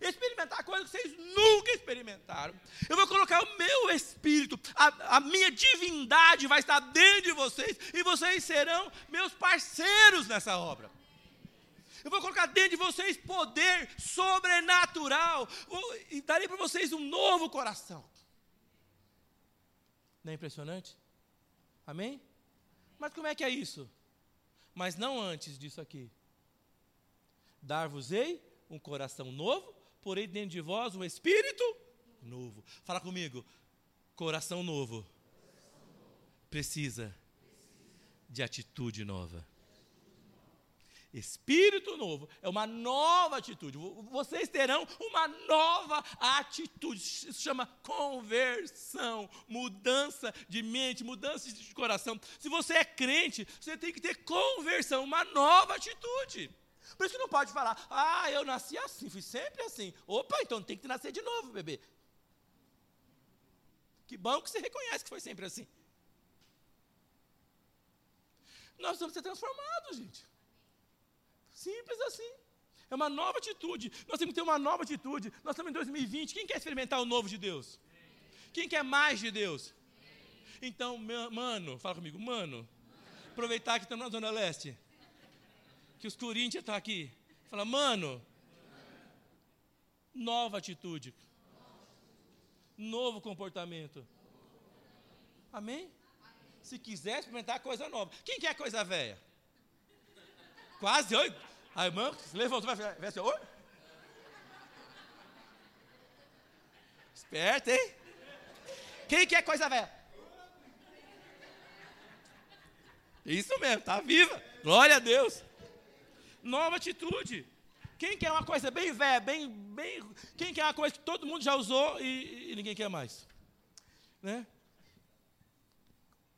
Experimentar coisas que vocês nunca experimentaram. Eu vou colocar o meu espírito, a, a minha divindade vai estar dentro de vocês e vocês serão meus parceiros nessa obra. Eu vou colocar dentro de vocês poder sobrenatural. E darei para vocês um novo coração. Não é impressionante? Amém? Mas como é que é isso? Mas não antes disso aqui. Dar-vos-ei um coração novo, porém dentro de vós um espírito novo. Fala comigo. Coração novo precisa de atitude nova. Espírito novo é uma nova atitude. Vocês terão uma nova atitude. Isso chama conversão, mudança de mente, mudança de coração. Se você é crente, você tem que ter conversão, uma nova atitude. Por isso que não pode falar, ah, eu nasci assim, fui sempre assim. Opa, então tem que nascer de novo, bebê. Que bom que você reconhece que foi sempre assim. Nós precisamos ser transformados, gente. Simples assim. É uma nova atitude. Nós temos que ter uma nova atitude. Nós estamos em 2020. Quem quer experimentar o novo de Deus? Quem quer mais de Deus? Então, mano, fala comigo, mano. Aproveitar que estamos na Zona Leste. Que os Corinthians estão tá aqui. Fala, mano. Nova atitude. Novo comportamento. Amém? Se quiser experimentar coisa nova. Quem quer coisa velha? Quase, oi. A irmã levantou, vai ver assim, oi. Esperto, hein? Quem quer coisa velha? Isso mesmo, tá viva. Glória a Deus. Nova atitude. Quem quer uma coisa bem velha, bem, bem. Quem quer uma coisa que todo mundo já usou e, e ninguém quer mais? Né?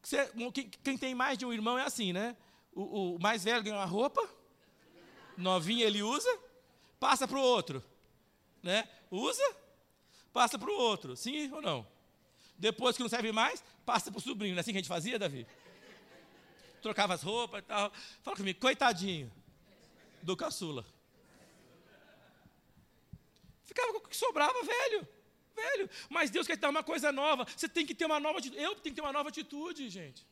Você, quem, quem, tem mais de um irmão é assim, né? O, o mais velho ganha uma roupa, novinha ele usa, passa para o outro. Né? Usa, passa para o outro. Sim ou não? Depois que não serve mais, passa para o sobrinho. Não é assim que a gente fazia, Davi? Trocava as roupas e tal. Fala comigo, coitadinho do caçula. Ficava com o que sobrava, velho. Velho. Mas Deus quer te dar uma coisa nova. Você tem que ter uma nova atitude. Eu tenho que ter uma nova atitude, gente.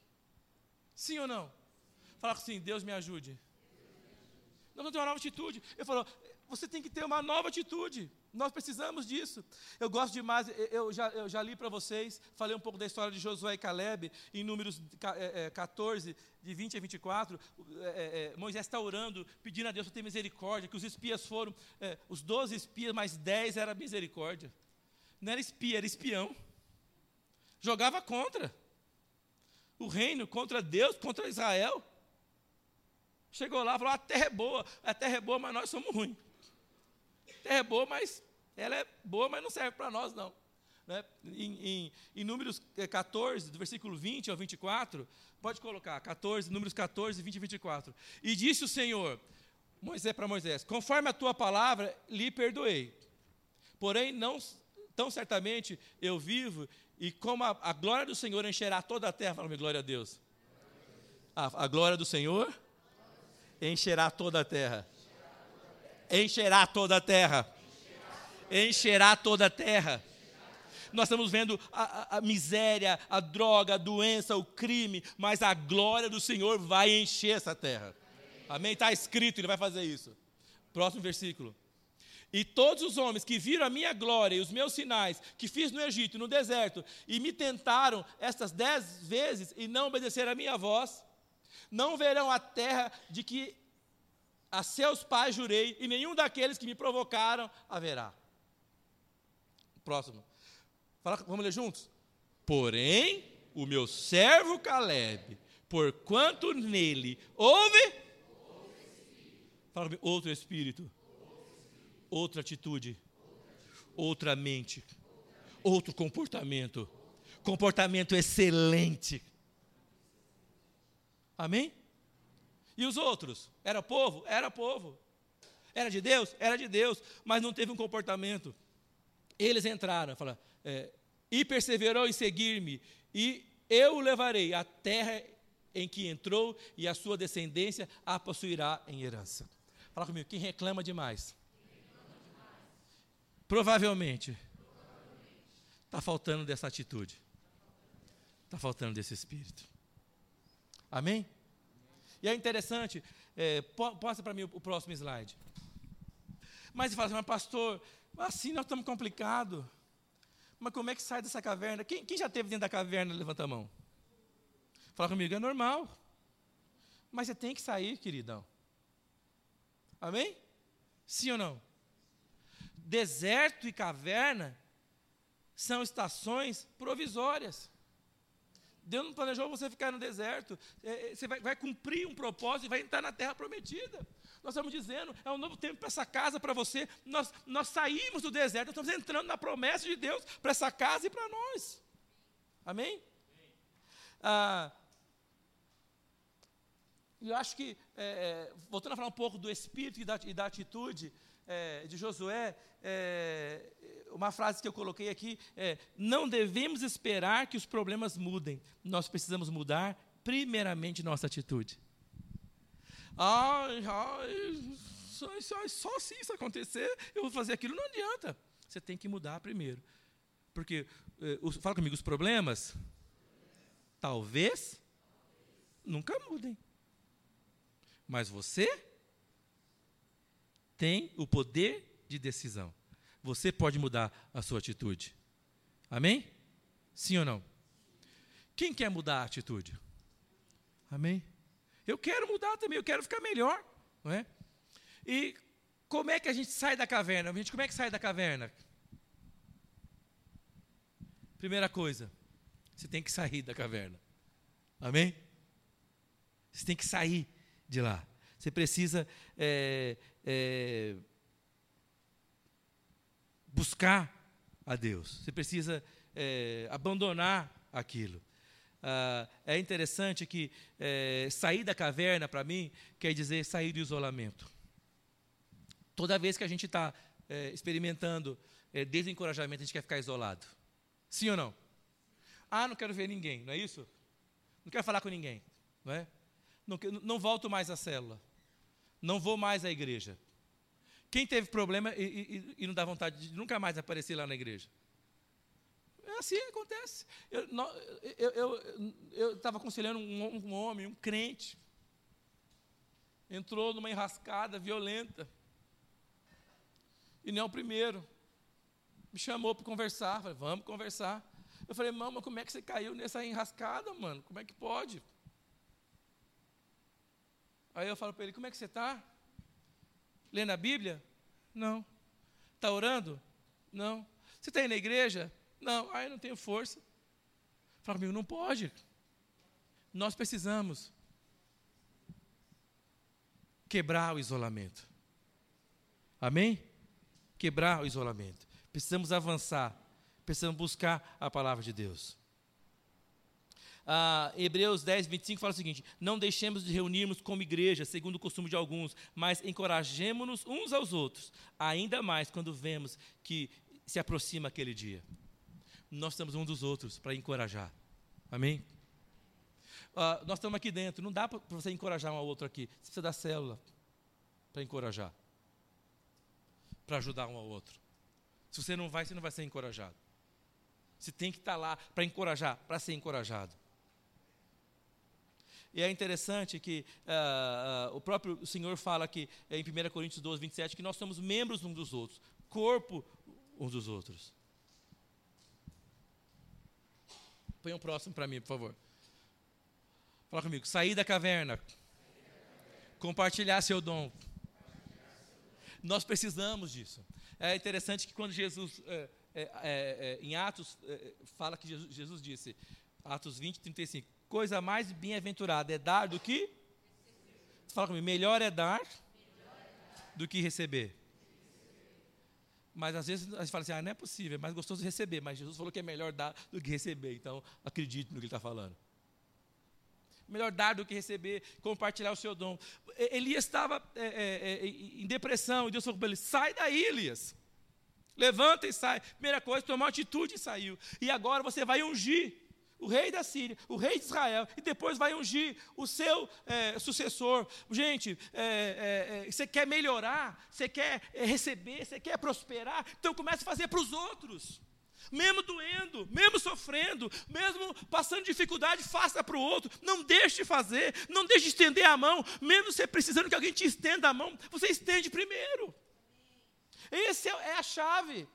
Sim ou não? Fala assim, Deus me ajude. Nós vamos ter uma nova atitude. Ele falou, você tem que ter uma nova atitude. Nós precisamos disso. Eu gosto demais, eu já, eu já li para vocês, falei um pouco da história de Josué e Caleb, em Números 14, de 20 a 24. É, é, Moisés está orando, pedindo a Deus para ter misericórdia, que os espias foram, é, os 12 espias, mais 10 era misericórdia. Não era espia, era espião. Jogava contra o reino, contra Deus, contra Israel. Chegou lá falou: a terra é boa, a terra é boa, mas nós somos ruins. É boa, mas ela é boa, mas não serve para nós, não. Né? Em, em, em, Números 14, do versículo 20 ao 24, pode colocar, 14, Números 14, 20 e 24. E disse o Senhor, Moisés para Moisés: Conforme a tua palavra, lhe perdoei. Porém, não tão certamente eu vivo, e como a, a glória do Senhor encherá toda a terra, fala-me glória a Deus. A, a glória do Senhor encherá toda a terra. Encherá toda a terra. Encherá toda a terra. Nós estamos vendo a, a, a, miséria, a droga, a doença, o crime, mas a glória do Senhor vai encher essa terra. Amém? Está escrito, ele vai fazer isso. Próximo versículo. E todos os homens que viram a minha glória e os meus sinais que fiz no Egito, no deserto, e me tentaram estas dez vezes e não obedeceram a minha voz, não verão a terra de que a seus pais jurei, e nenhum daqueles que me provocaram haverá. Próximo. Fala, vamos ler juntos? Porém, o meu servo Caleb, porquanto nele houve Fala outro espírito, outra atitude, outra mente, outro comportamento, comportamento excelente. Amém? E os outros? Era povo? Era povo. Era de Deus? Era de Deus, mas não teve um comportamento. Eles entraram, fala, é, e perseverou em seguir-me, e eu o levarei à terra em que entrou, e a sua descendência a possuirá em herança. Fala comigo, quem reclama demais? Provavelmente está faltando dessa atitude. Está faltando desse espírito. Amém? E é interessante, é, posta para mim o, próximo slide. Mas fala assim, mas pastor, assim nós estamos complicados. Mas como é que sai dessa caverna? Quem, quem já esteve dentro da caverna, levanta a mão. Fala comigo, é normal. Mas você tem que sair, queridão. Amém? Sim ou não? deserto e caverna são estações provisórias. Deus não planejou você ficar no deserto. É, é, você vai, vai, cumprir um propósito e vai entrar na terra prometida. Nós estamos dizendo, é um novo tempo para essa casa, para você. Nós, nós saímos do deserto, nós estamos entrando na promessa de Deus para essa casa e para nós. Amém? Ah, eu acho que, é, é, voltando a falar um pouco do espírito e da, e da atitude é, de Josué, é, uma frase que eu coloquei aqui é: não devemos esperar que os problemas mudem, nós precisamos mudar, primeiramente, nossa atitude. Ai, ai, só, só, só se isso acontecer, eu vou fazer aquilo, não adianta. Você tem que mudar primeiro. Porque, eh, os, fala comigo, os problemas, talvez, nunca mudem. Mas você tem o poder de decisão. Você pode mudar a sua atitude. Amém? Sim ou não? Quem quer mudar a atitude? Amém? Eu quero mudar também, eu quero ficar melhor. Não é? E como é que a gente sai da caverna? A gente, como é que sai da caverna? Primeira coisa, você tem que sair da caverna. Amém? Você tem que sair de lá. Você precisa é, é, buscar a Deus. Você precisa é, abandonar aquilo. Ah, é interessante que é, sair da caverna, para mim, quer dizer sair do isolamento. Toda vez que a gente está é, experimentando é, desencorajamento, a gente quer ficar isolado. Sim ou não? Ah, não quero ver ninguém, não é isso? Não quero falar com ninguém, não é? Não, não volto mais à célula. Não vou mais à igreja. Quem teve problema e, e, e não dá vontade de nunca mais aparecer lá na igreja? É assim acontece. Eu estava aconselhando um, um homem, um crente, entrou numa enrascada violenta. E não é o primeiro. Me chamou para conversar. Falei, vamos conversar. Eu falei, mama, como é que você caiu nessa enrascada, mano? Como é que pode? Aí eu falo para ele, como é que você está? Lendo a Bíblia? Não. Está orando? Não. Você está indo na igreja? Não. Ah, eu não tenho força. Fala comigo, não pode. Nós precisamos quebrar o isolamento. Amém? Quebrar o isolamento. Precisamos avançar. Precisamos buscar a palavra de Deus ah, Hebreus 10, 25 fala o seguinte: Não deixemos de reunirmos como igreja, segundo o costume de alguns, mas encorajemos-nos uns aos outros, ainda mais quando vemos que se aproxima aquele dia. Nós estamos um dos outros para encorajar. Amém? Ah, nós estamos aqui dentro, não dá para você encorajar um ao outro aqui. Você precisa da célula para encorajar, para ajudar um ao outro. Se você não vai, você não vai ser encorajado. Você tem que estar lá para encorajar, para ser encorajado. E é interessante que uh, uh, o próprio Senhor fala aqui em 1 Coríntios 12, 27, que nós somos membros uns dos outros, corpo uns dos outros. Põe um próximo para mim, por favor. Fala comigo. Sair da caverna. Compartilhar seu dom. Nós precisamos disso. É interessante que quando Jesus, é, é, é, em Atos, fala que Jesus, Jesus disse, Atos 20, 35, coisa mais bem-aventurada é dar do que? Fala comigo, melhor é dar do que receber. Mas às vezes a gente fala assim, ah, não é possível, é mais gostoso receber. Mas Jesus falou que é melhor dar do que receber. Então, acredite no que ele está falando. Melhor dar do que receber, compartilhar o seu dom. Elias estava é, é, é, em depressão, e Deus falou para ele: sai daí, Elias. Levanta e sai. Primeira coisa, tomou atitude e saiu. E agora você vai ungir o rei da Síria, o rei de Israel, e depois vai ungir o seu é, sucessor. Gente, é, é, é você quer melhorar, você quer é, receber, você quer prosperar, então comece a fazer para os outros. Mesmo doendo, mesmo sofrendo, mesmo passando dificuldade, faça para o outro. Não deixe de fazer, não deixe de estender a mão. Mesmo você precisando que alguém te estenda a mão, você estende primeiro. Essa é a chave.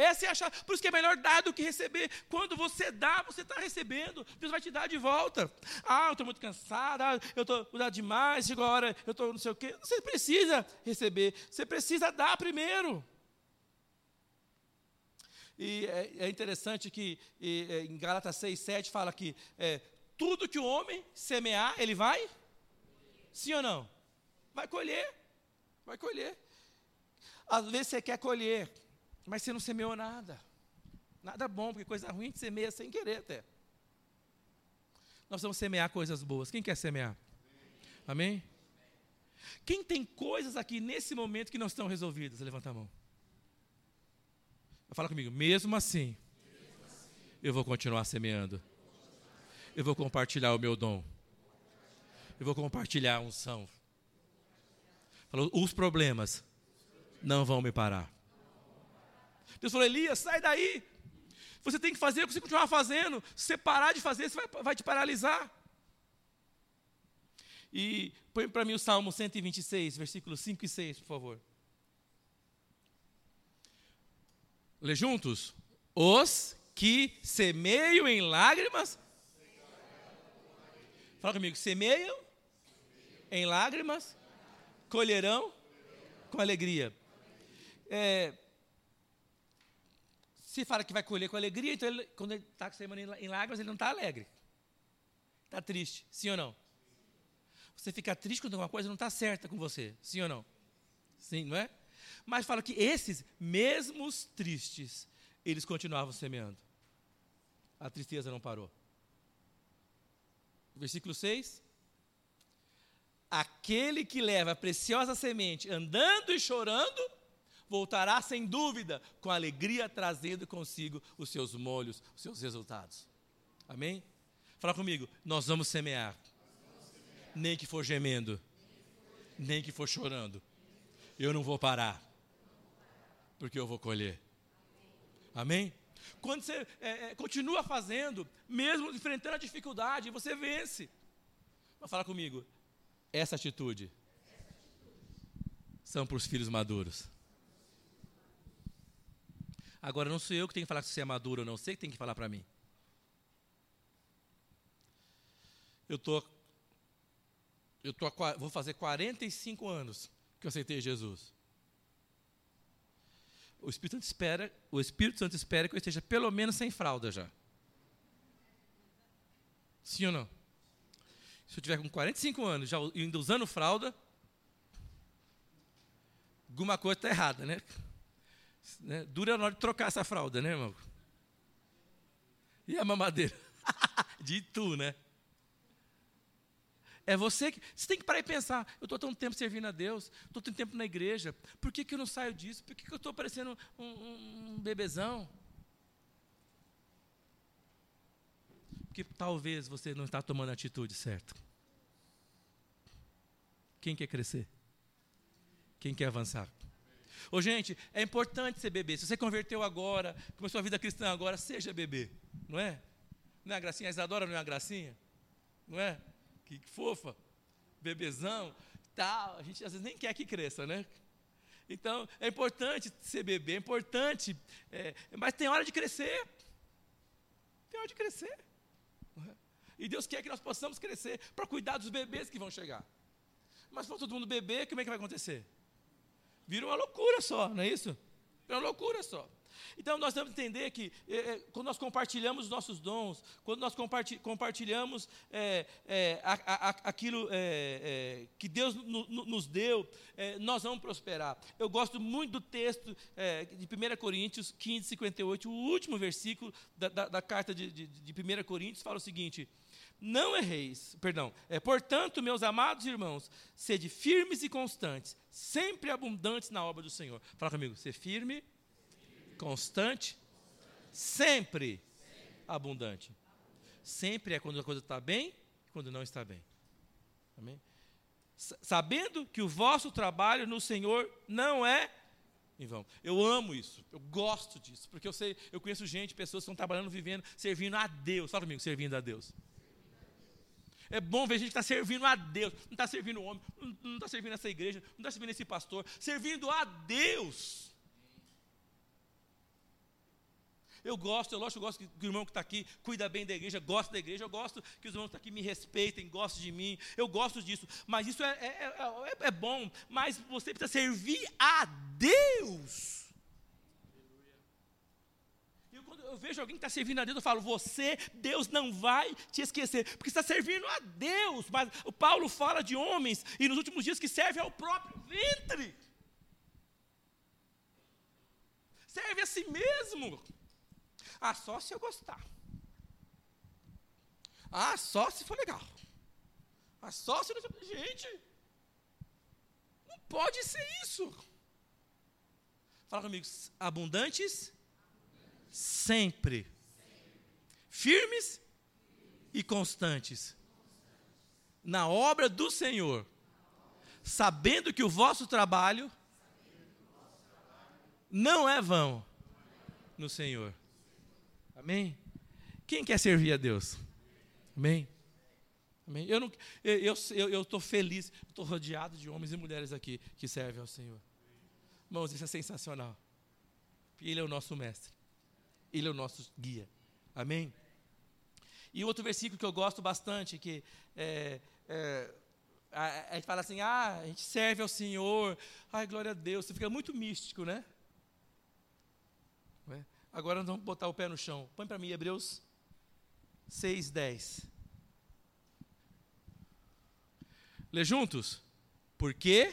Essa é a chave. Por isso que é melhor dar do que receber. Quando você dá, você está recebendo. Deus vai te dar de volta. Ah, eu estou muito cansado, ah, eu estou cuidado demais, chegou a hora, eu estou não sei o quê. Você precisa receber, você precisa dar primeiro. E é, é interessante que e, é, em Gálatas 6, 7 fala que é, tudo que o homem semear, ele vai? Sim ou não? Vai colher. Vai colher. Às vezes você quer colher, mas você não semeou nada. Nada bom, porque coisa ruim gente semeia sem querer até. Nós vamos semear coisas boas. Quem quer semear? Amém? Quem tem coisas aqui nesse momento que não estão resolvidas? Levanta a mão. Fala comigo. Mesmo assim, eu vou continuar semeando. Eu vou compartilhar o meu dom. Eu vou compartilhar a unção. Falou, os problemas não vão me parar. Deus falou, Elias, sai daí. Você tem que fazer o que você continuar fazendo. Se você parar de fazer, você vai, vai te paralisar. E põe para mim o Salmo 126, versículos 5 e 6, por favor. Lê juntos. Os que semeiam em lágrimas. Fala comigo. Semeiam em lágrimas, colherão com alegria. É, se fala que vai colher com alegria, então ele, quando ele está semando em lágrimas, ele não está alegre. Está triste, sim ou não? Você fica triste quando alguma coisa não está certa com você, sim ou não? Sim, não é? Mas fala que esses mesmos tristes, eles continuavam semeando. A tristeza não parou. Versículo 6. Aquele que leva a preciosa semente andando e chorando, voltará sem dúvida, com alegria trazendo consigo os seus molhos, os seus resultados. Amém? Fala comigo, nós vamos semear nem que for gemendo, nem que for chorando. Eu não vou parar, porque eu vou colher. Amém? Quando você é, é, continua fazendo, mesmo enfrentando a dificuldade, você vence. Mas fala comigo, essa atitude são para os filhos maduros. Agora, não sou eu que tenho que falar se você é maduro ou não, você que tem que falar para mim. Eu estou eu tô, vou fazer 45 anos que eu aceitei Jesus. O Espírito Santo espera, o Espírito Santo espera que eu esteja pelo menos sem fralda já. Sim ou não? Se eu tiver com 45 anos, já ainda usando fralda, alguma coisa está errada, né? Né? Dura na hora de trocar essa fralda, né, irmão? E a mamadeira? de tu, né? É você que. Você tem que parar e pensar. Eu estou tanto tempo servindo a Deus, estou tanto tempo na igreja. Por que, que eu não saio disso? Por que, que eu estou parecendo um, um, um bebezão? Porque talvez você não está tomando a atitude certa. Quem quer crescer? Quem quer avançar? Ô, gente, é importante ser bebê. Se você converteu agora, começou a vida cristã agora, seja bebê. Não é? Não é a gracinha? A Isadora não é a gracinha? Não é? que fofa, bebezão, tal. A gente às vezes nem quer que cresça, né? Então, é importante ser bebê, é importante, é, mas tem hora de crescer. Tem hora de crescer. E Deus quer que nós possamos crescer para cuidar dos bebês que vão chegar. Mas se for todo mundo bebê, como é que vai acontecer? Vira uma loucura só, não é isso? Vira uma loucura só. Então nós temos que entender que é, é, quando nós compartilhamos os nossos dons, quando nós compartilhamos é, é, a, a, aquilo é, é, que Deus no, no, nos deu, nós vamos prosperar. Eu gosto muito do texto de 1 Coríntios 15, 58, o último versículo da, da, da carta de, de, de 1 Coríntios fala o seguinte. Não erreis, perdão. É, portanto, meus amados irmãos, sede firmes e constantes, sempre abundantes na obra do Senhor. Fala comigo, ser firme constante, sempre abundante. Sempre é quando a coisa está bem e quando não está bem. Amém? Sabendo que o vosso trabalho no Senhor não é em vão. Eu amo isso, eu gosto disso, porque eu sei, eu conheço gente, pessoas que estão trabalhando, vivendo, servindo a Deus. Fala comigo, servindo a Deus. É bom ver a gente estar tá servindo a Deus, não está servindo o homem, não está servindo essa igreja, não está servindo esse pastor, servindo a Deus. Eu gosto, eu lógico, eu gosto que o irmão que está aqui cuida bem da igreja, gosta da igreja, eu gosto que os irmãos que estão aqui me respeitem, gostem de mim, eu gosto disso. Mas isso é, é, é, é bom, mas você precisa servir a Deus. quando eu vejo alguém que está servindo a Deus, eu falo, você, Deus não vai te esquecer, porque está servindo a Deus. Mas o Paulo fala de homens, e nos últimos dias que serve ao próprio ventre. Serve a si mesmo. Ah, só se eu gostar. Ah, só se for legal. Ah, só se não. Gente, não pode ser isso. Fala comigo, abundantes sempre. Firmes e constantes. Na obra do Senhor. Sabendo que o vosso trabalho não é vão no Senhor. Amém? Quem quer servir a Deus? Amém? Amém? Eu estou eu, eu, eu feliz, estou rodeado de homens e mulheres aqui que servem ao Senhor. Irmãos, isso é sensacional. Ele é o nosso mestre. Ele é o nosso guia. Amém? E outro versículo que eu gosto bastante, que é, é, a, a, gente fala assim, ah, a gente serve ao Senhor, ai, glória a Deus, você fica muito místico, né? É? Agora nós vamos botar o pé no chão. Põe para mim Hebreus 6, 10. Lê juntos. Porque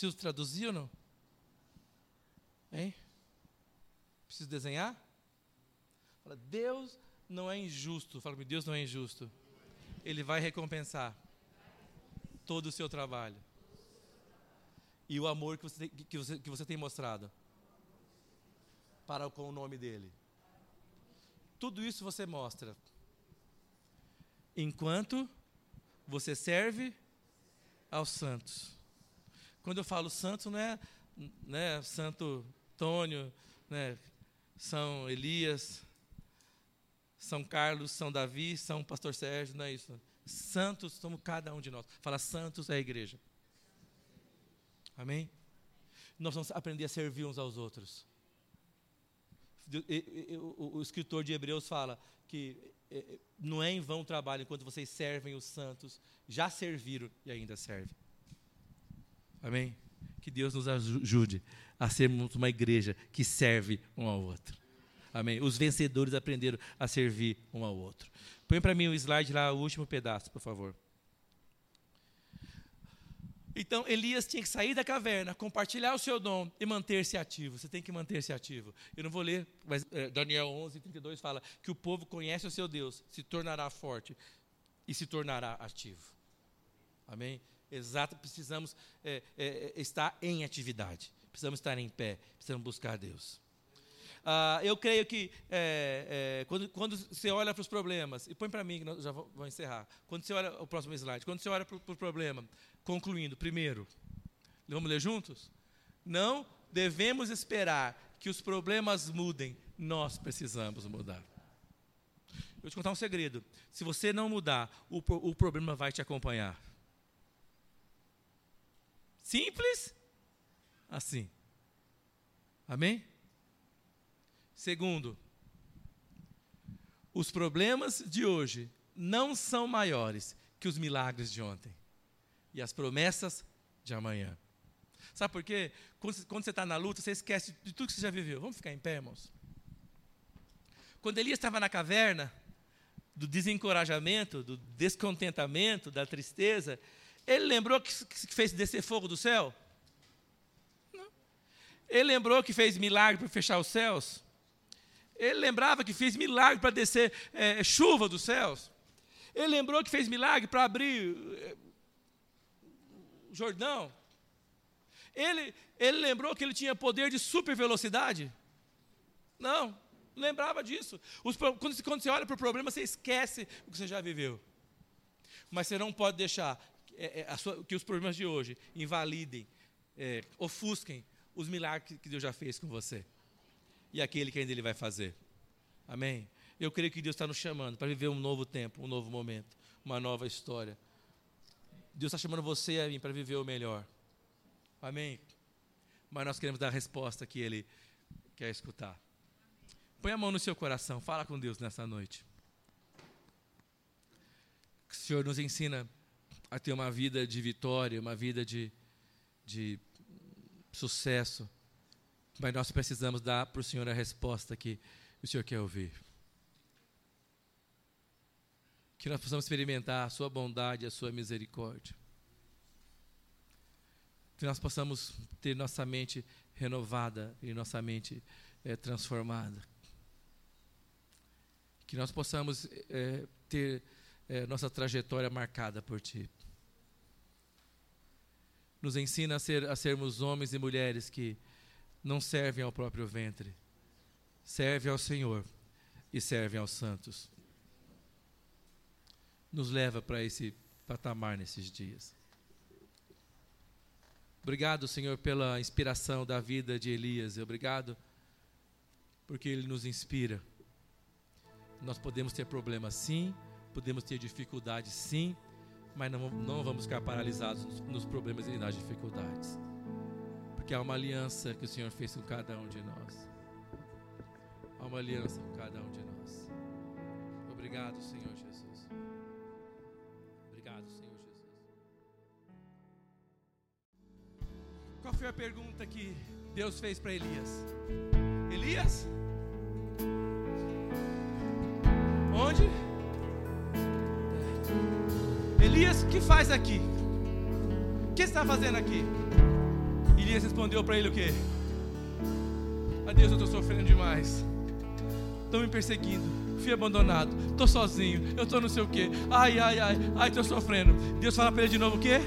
Preciso traduzir ou não? Hein? Preciso desenhar? Fala, Deus não é injusto. Fala comigo, Deus não é injusto. Ele vai recompensar todo o seu trabalho. E o amor que você, que você, que você tem mostrado para com o nome dele. Tudo isso você mostra. Enquanto você serve aos santos. Quando eu falo santo, não é né, Santo Antônio, né, São Elias, São Carlos, São Davi, São Pastor Sérgio, não é isso. Santos somos cada um de nós. Fala, santos é a igreja. Amém? Nós vamos aprender a servir uns aos outros. O escritor de Hebreus fala que não é em vão o trabalho enquanto vocês servem os santos, já serviram e ainda servem. Amém? Que Deus nos ajude a sermos uma igreja que serve um ao outro. Amém? Os vencedores aprenderam a servir um ao outro. Põe para mim o slide lá, o último pedaço, por favor. Então, Elias tinha que sair da caverna, compartilhar o seu dom e manter-se ativo. Você tem que manter-se ativo. Eu não vou ler, mas é, Daniel 11, 32 fala que o povo conhece o seu Deus, se tornará forte e se tornará ativo. Amém? Exato, precisamos é, é, é, estar em atividade, precisamos estar em pé, precisamos buscar Deus. Ah, eu creio que é, é, quando, quando, você olha para os problemas, e põe para mim, que já vou, vou, encerrar. Quando você olha, o próximo slide, quando você olha para o problema, concluindo, primeiro, vamos ler juntos? Não devemos esperar que os problemas mudem, nós precisamos mudar. Eu vou te contar um segredo: se você não mudar, o, o problema vai te acompanhar. Simples assim. Amém? Segundo, os problemas de hoje não são maiores que os milagres de ontem e as promessas de amanhã. Sabe por quê? Quando, você está na luta, você esquece de tudo que você já viveu. Vamos ficar em pé, irmãos? Quando Elias estava na caverna, do desencorajamento, do descontentamento, da tristeza, ele lembrou que, que fez descer fogo do céu? Não. Ele lembrou que fez milagre para fechar os céus? Ele lembrava que fez milagre para descer é, chuva dos céus? Ele lembrou que fez milagre para abrir é, o Jordão? Ele, ele lembrou que ele tinha poder de super velocidade? Não, lembrava disso. Os, quando, quando você olha para o problema, você esquece o que você já viveu. Mas você não pode deixar é, é, sua, que os problemas de hoje invalidem, é, ofusquem os milagres que Deus já fez com você e aquele que ainda Ele vai fazer. Amém? Eu creio que Deus está nos chamando para viver um novo tempo, um novo momento, uma nova história. Deus está chamando você e a mim para viver o melhor. Amém? Mas nós queremos dar a resposta que Ele, quer escutar. Põe a mão no seu coração, fala com Deus nessa noite. Que o Senhor nos ensina a ter uma vida de vitória, uma vida de, de sucesso. Mas nós precisamos dar para o Senhor a resposta que o Senhor quer ouvir. Que nós possamos experimentar a Sua bondade, a Sua misericórdia. Que nós possamos ter nossa mente renovada e nossa mente é, transformada. Que nós possamos é, ter é, nossa trajetória marcada por Ti. Nos ensina a, ser, a sermos homens e mulheres que não servem ao próprio ventre, servem ao Senhor e servem aos santos. Nos leva para esse patamar nesses dias. Obrigado, Senhor, pela inspiração da vida de Elias. Obrigado porque ele nos inspira. Nós podemos ter problemas sim, podemos ter dificuldades sim, mas não, não vamos ficar paralisados nos, nos problemas e nas dificuldades. Porque há uma aliança que o Senhor fez com cada um de nós. Há uma aliança com cada um de nós. Obrigado, Senhor Jesus. Obrigado, Senhor Jesus. Qual foi a pergunta que Deus fez para Elias? Elias? Onde? Elias, que faz aqui? O que está fazendo aqui? Elias respondeu para ele o quê? A Deus, eu estou sofrendo demais. Estão me perseguindo. Fui abandonado. Estou sozinho. Eu estou não sei o quê. Ai, ai, ai. Ai, estou sofrendo. Deus fala para ele de novo o quê?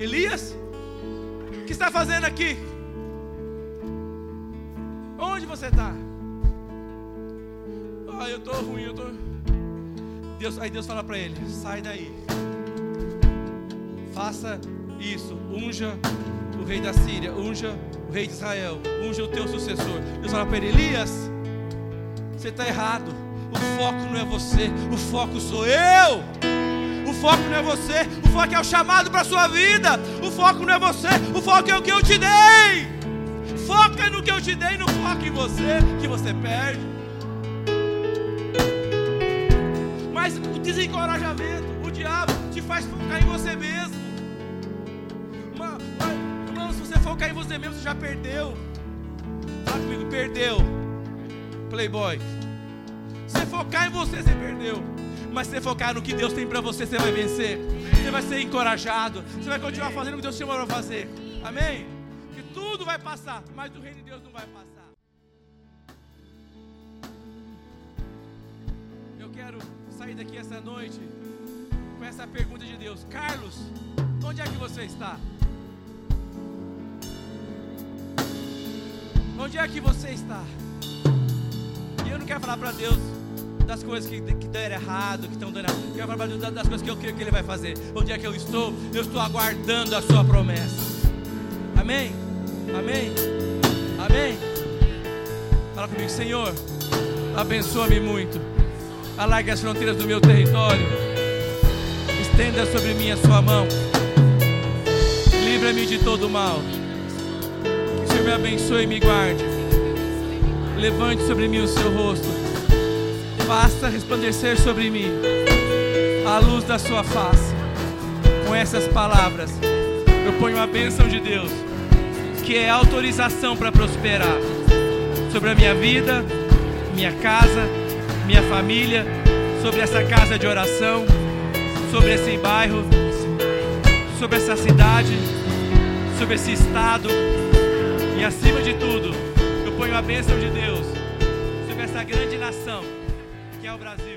Elias? O que está fazendo aqui? Onde você está? Ai, eu estou ruim, eu estou. Deus, aí Deus fala para ele: sai daí. Faça isso. Unja o rei da Síria, unja o rei de Israel, unja o teu sucessor. Deus fala para ele: Elias, você está errado. O foco não é você, o foco sou eu. O foco não é você, o foco é o chamado para a sua vida. O foco não é você, o foco é o que eu te dei. Foca no que eu te dei, não foca em você, que você perde. Mas o desencorajamento, o diabo te faz focar em você mesmo. Focar em você mesmo, você já perdeu. Fala comigo, perdeu. Playboy. Se focar em você, você perdeu. Mas se focar no que Deus tem para você, você vai vencer. Você vai ser encorajado. Você vai continuar fazendo o que Deus chamou para fazer. Amém? Que tudo vai passar, mas o reino de Deus não vai passar. Eu quero sair daqui essa noite com essa pergunta de Deus: Carlos, onde é que você está? Onde é que você está? E eu não quero falar para Deus das coisas que, que deram errado, que estão dando errado. Eu quero falar para Deus das coisas que eu creio que Ele vai fazer. Onde é que eu estou? Eu estou aguardando a Sua promessa. Amém? Amém? Amém? Fala comigo, Senhor, abençoa-me muito. Alargue as fronteiras do meu território. Estenda sobre mim a Sua mão. Livra-me de todo mal. Me abençoe e me guarde. Levante sobre mim o seu rosto. Faça resplandecer sobre mim a luz da sua face. Com essas palavras, eu ponho a bênção de Deus, que é autorização para prosperar sobre a minha vida, minha casa, minha família, sobre essa casa de oração, sobre esse bairro, sobre essa cidade, sobre esse estado e acima de tudo, eu ponho a bênção de Deus sobre essa grande nação que é o Brasil.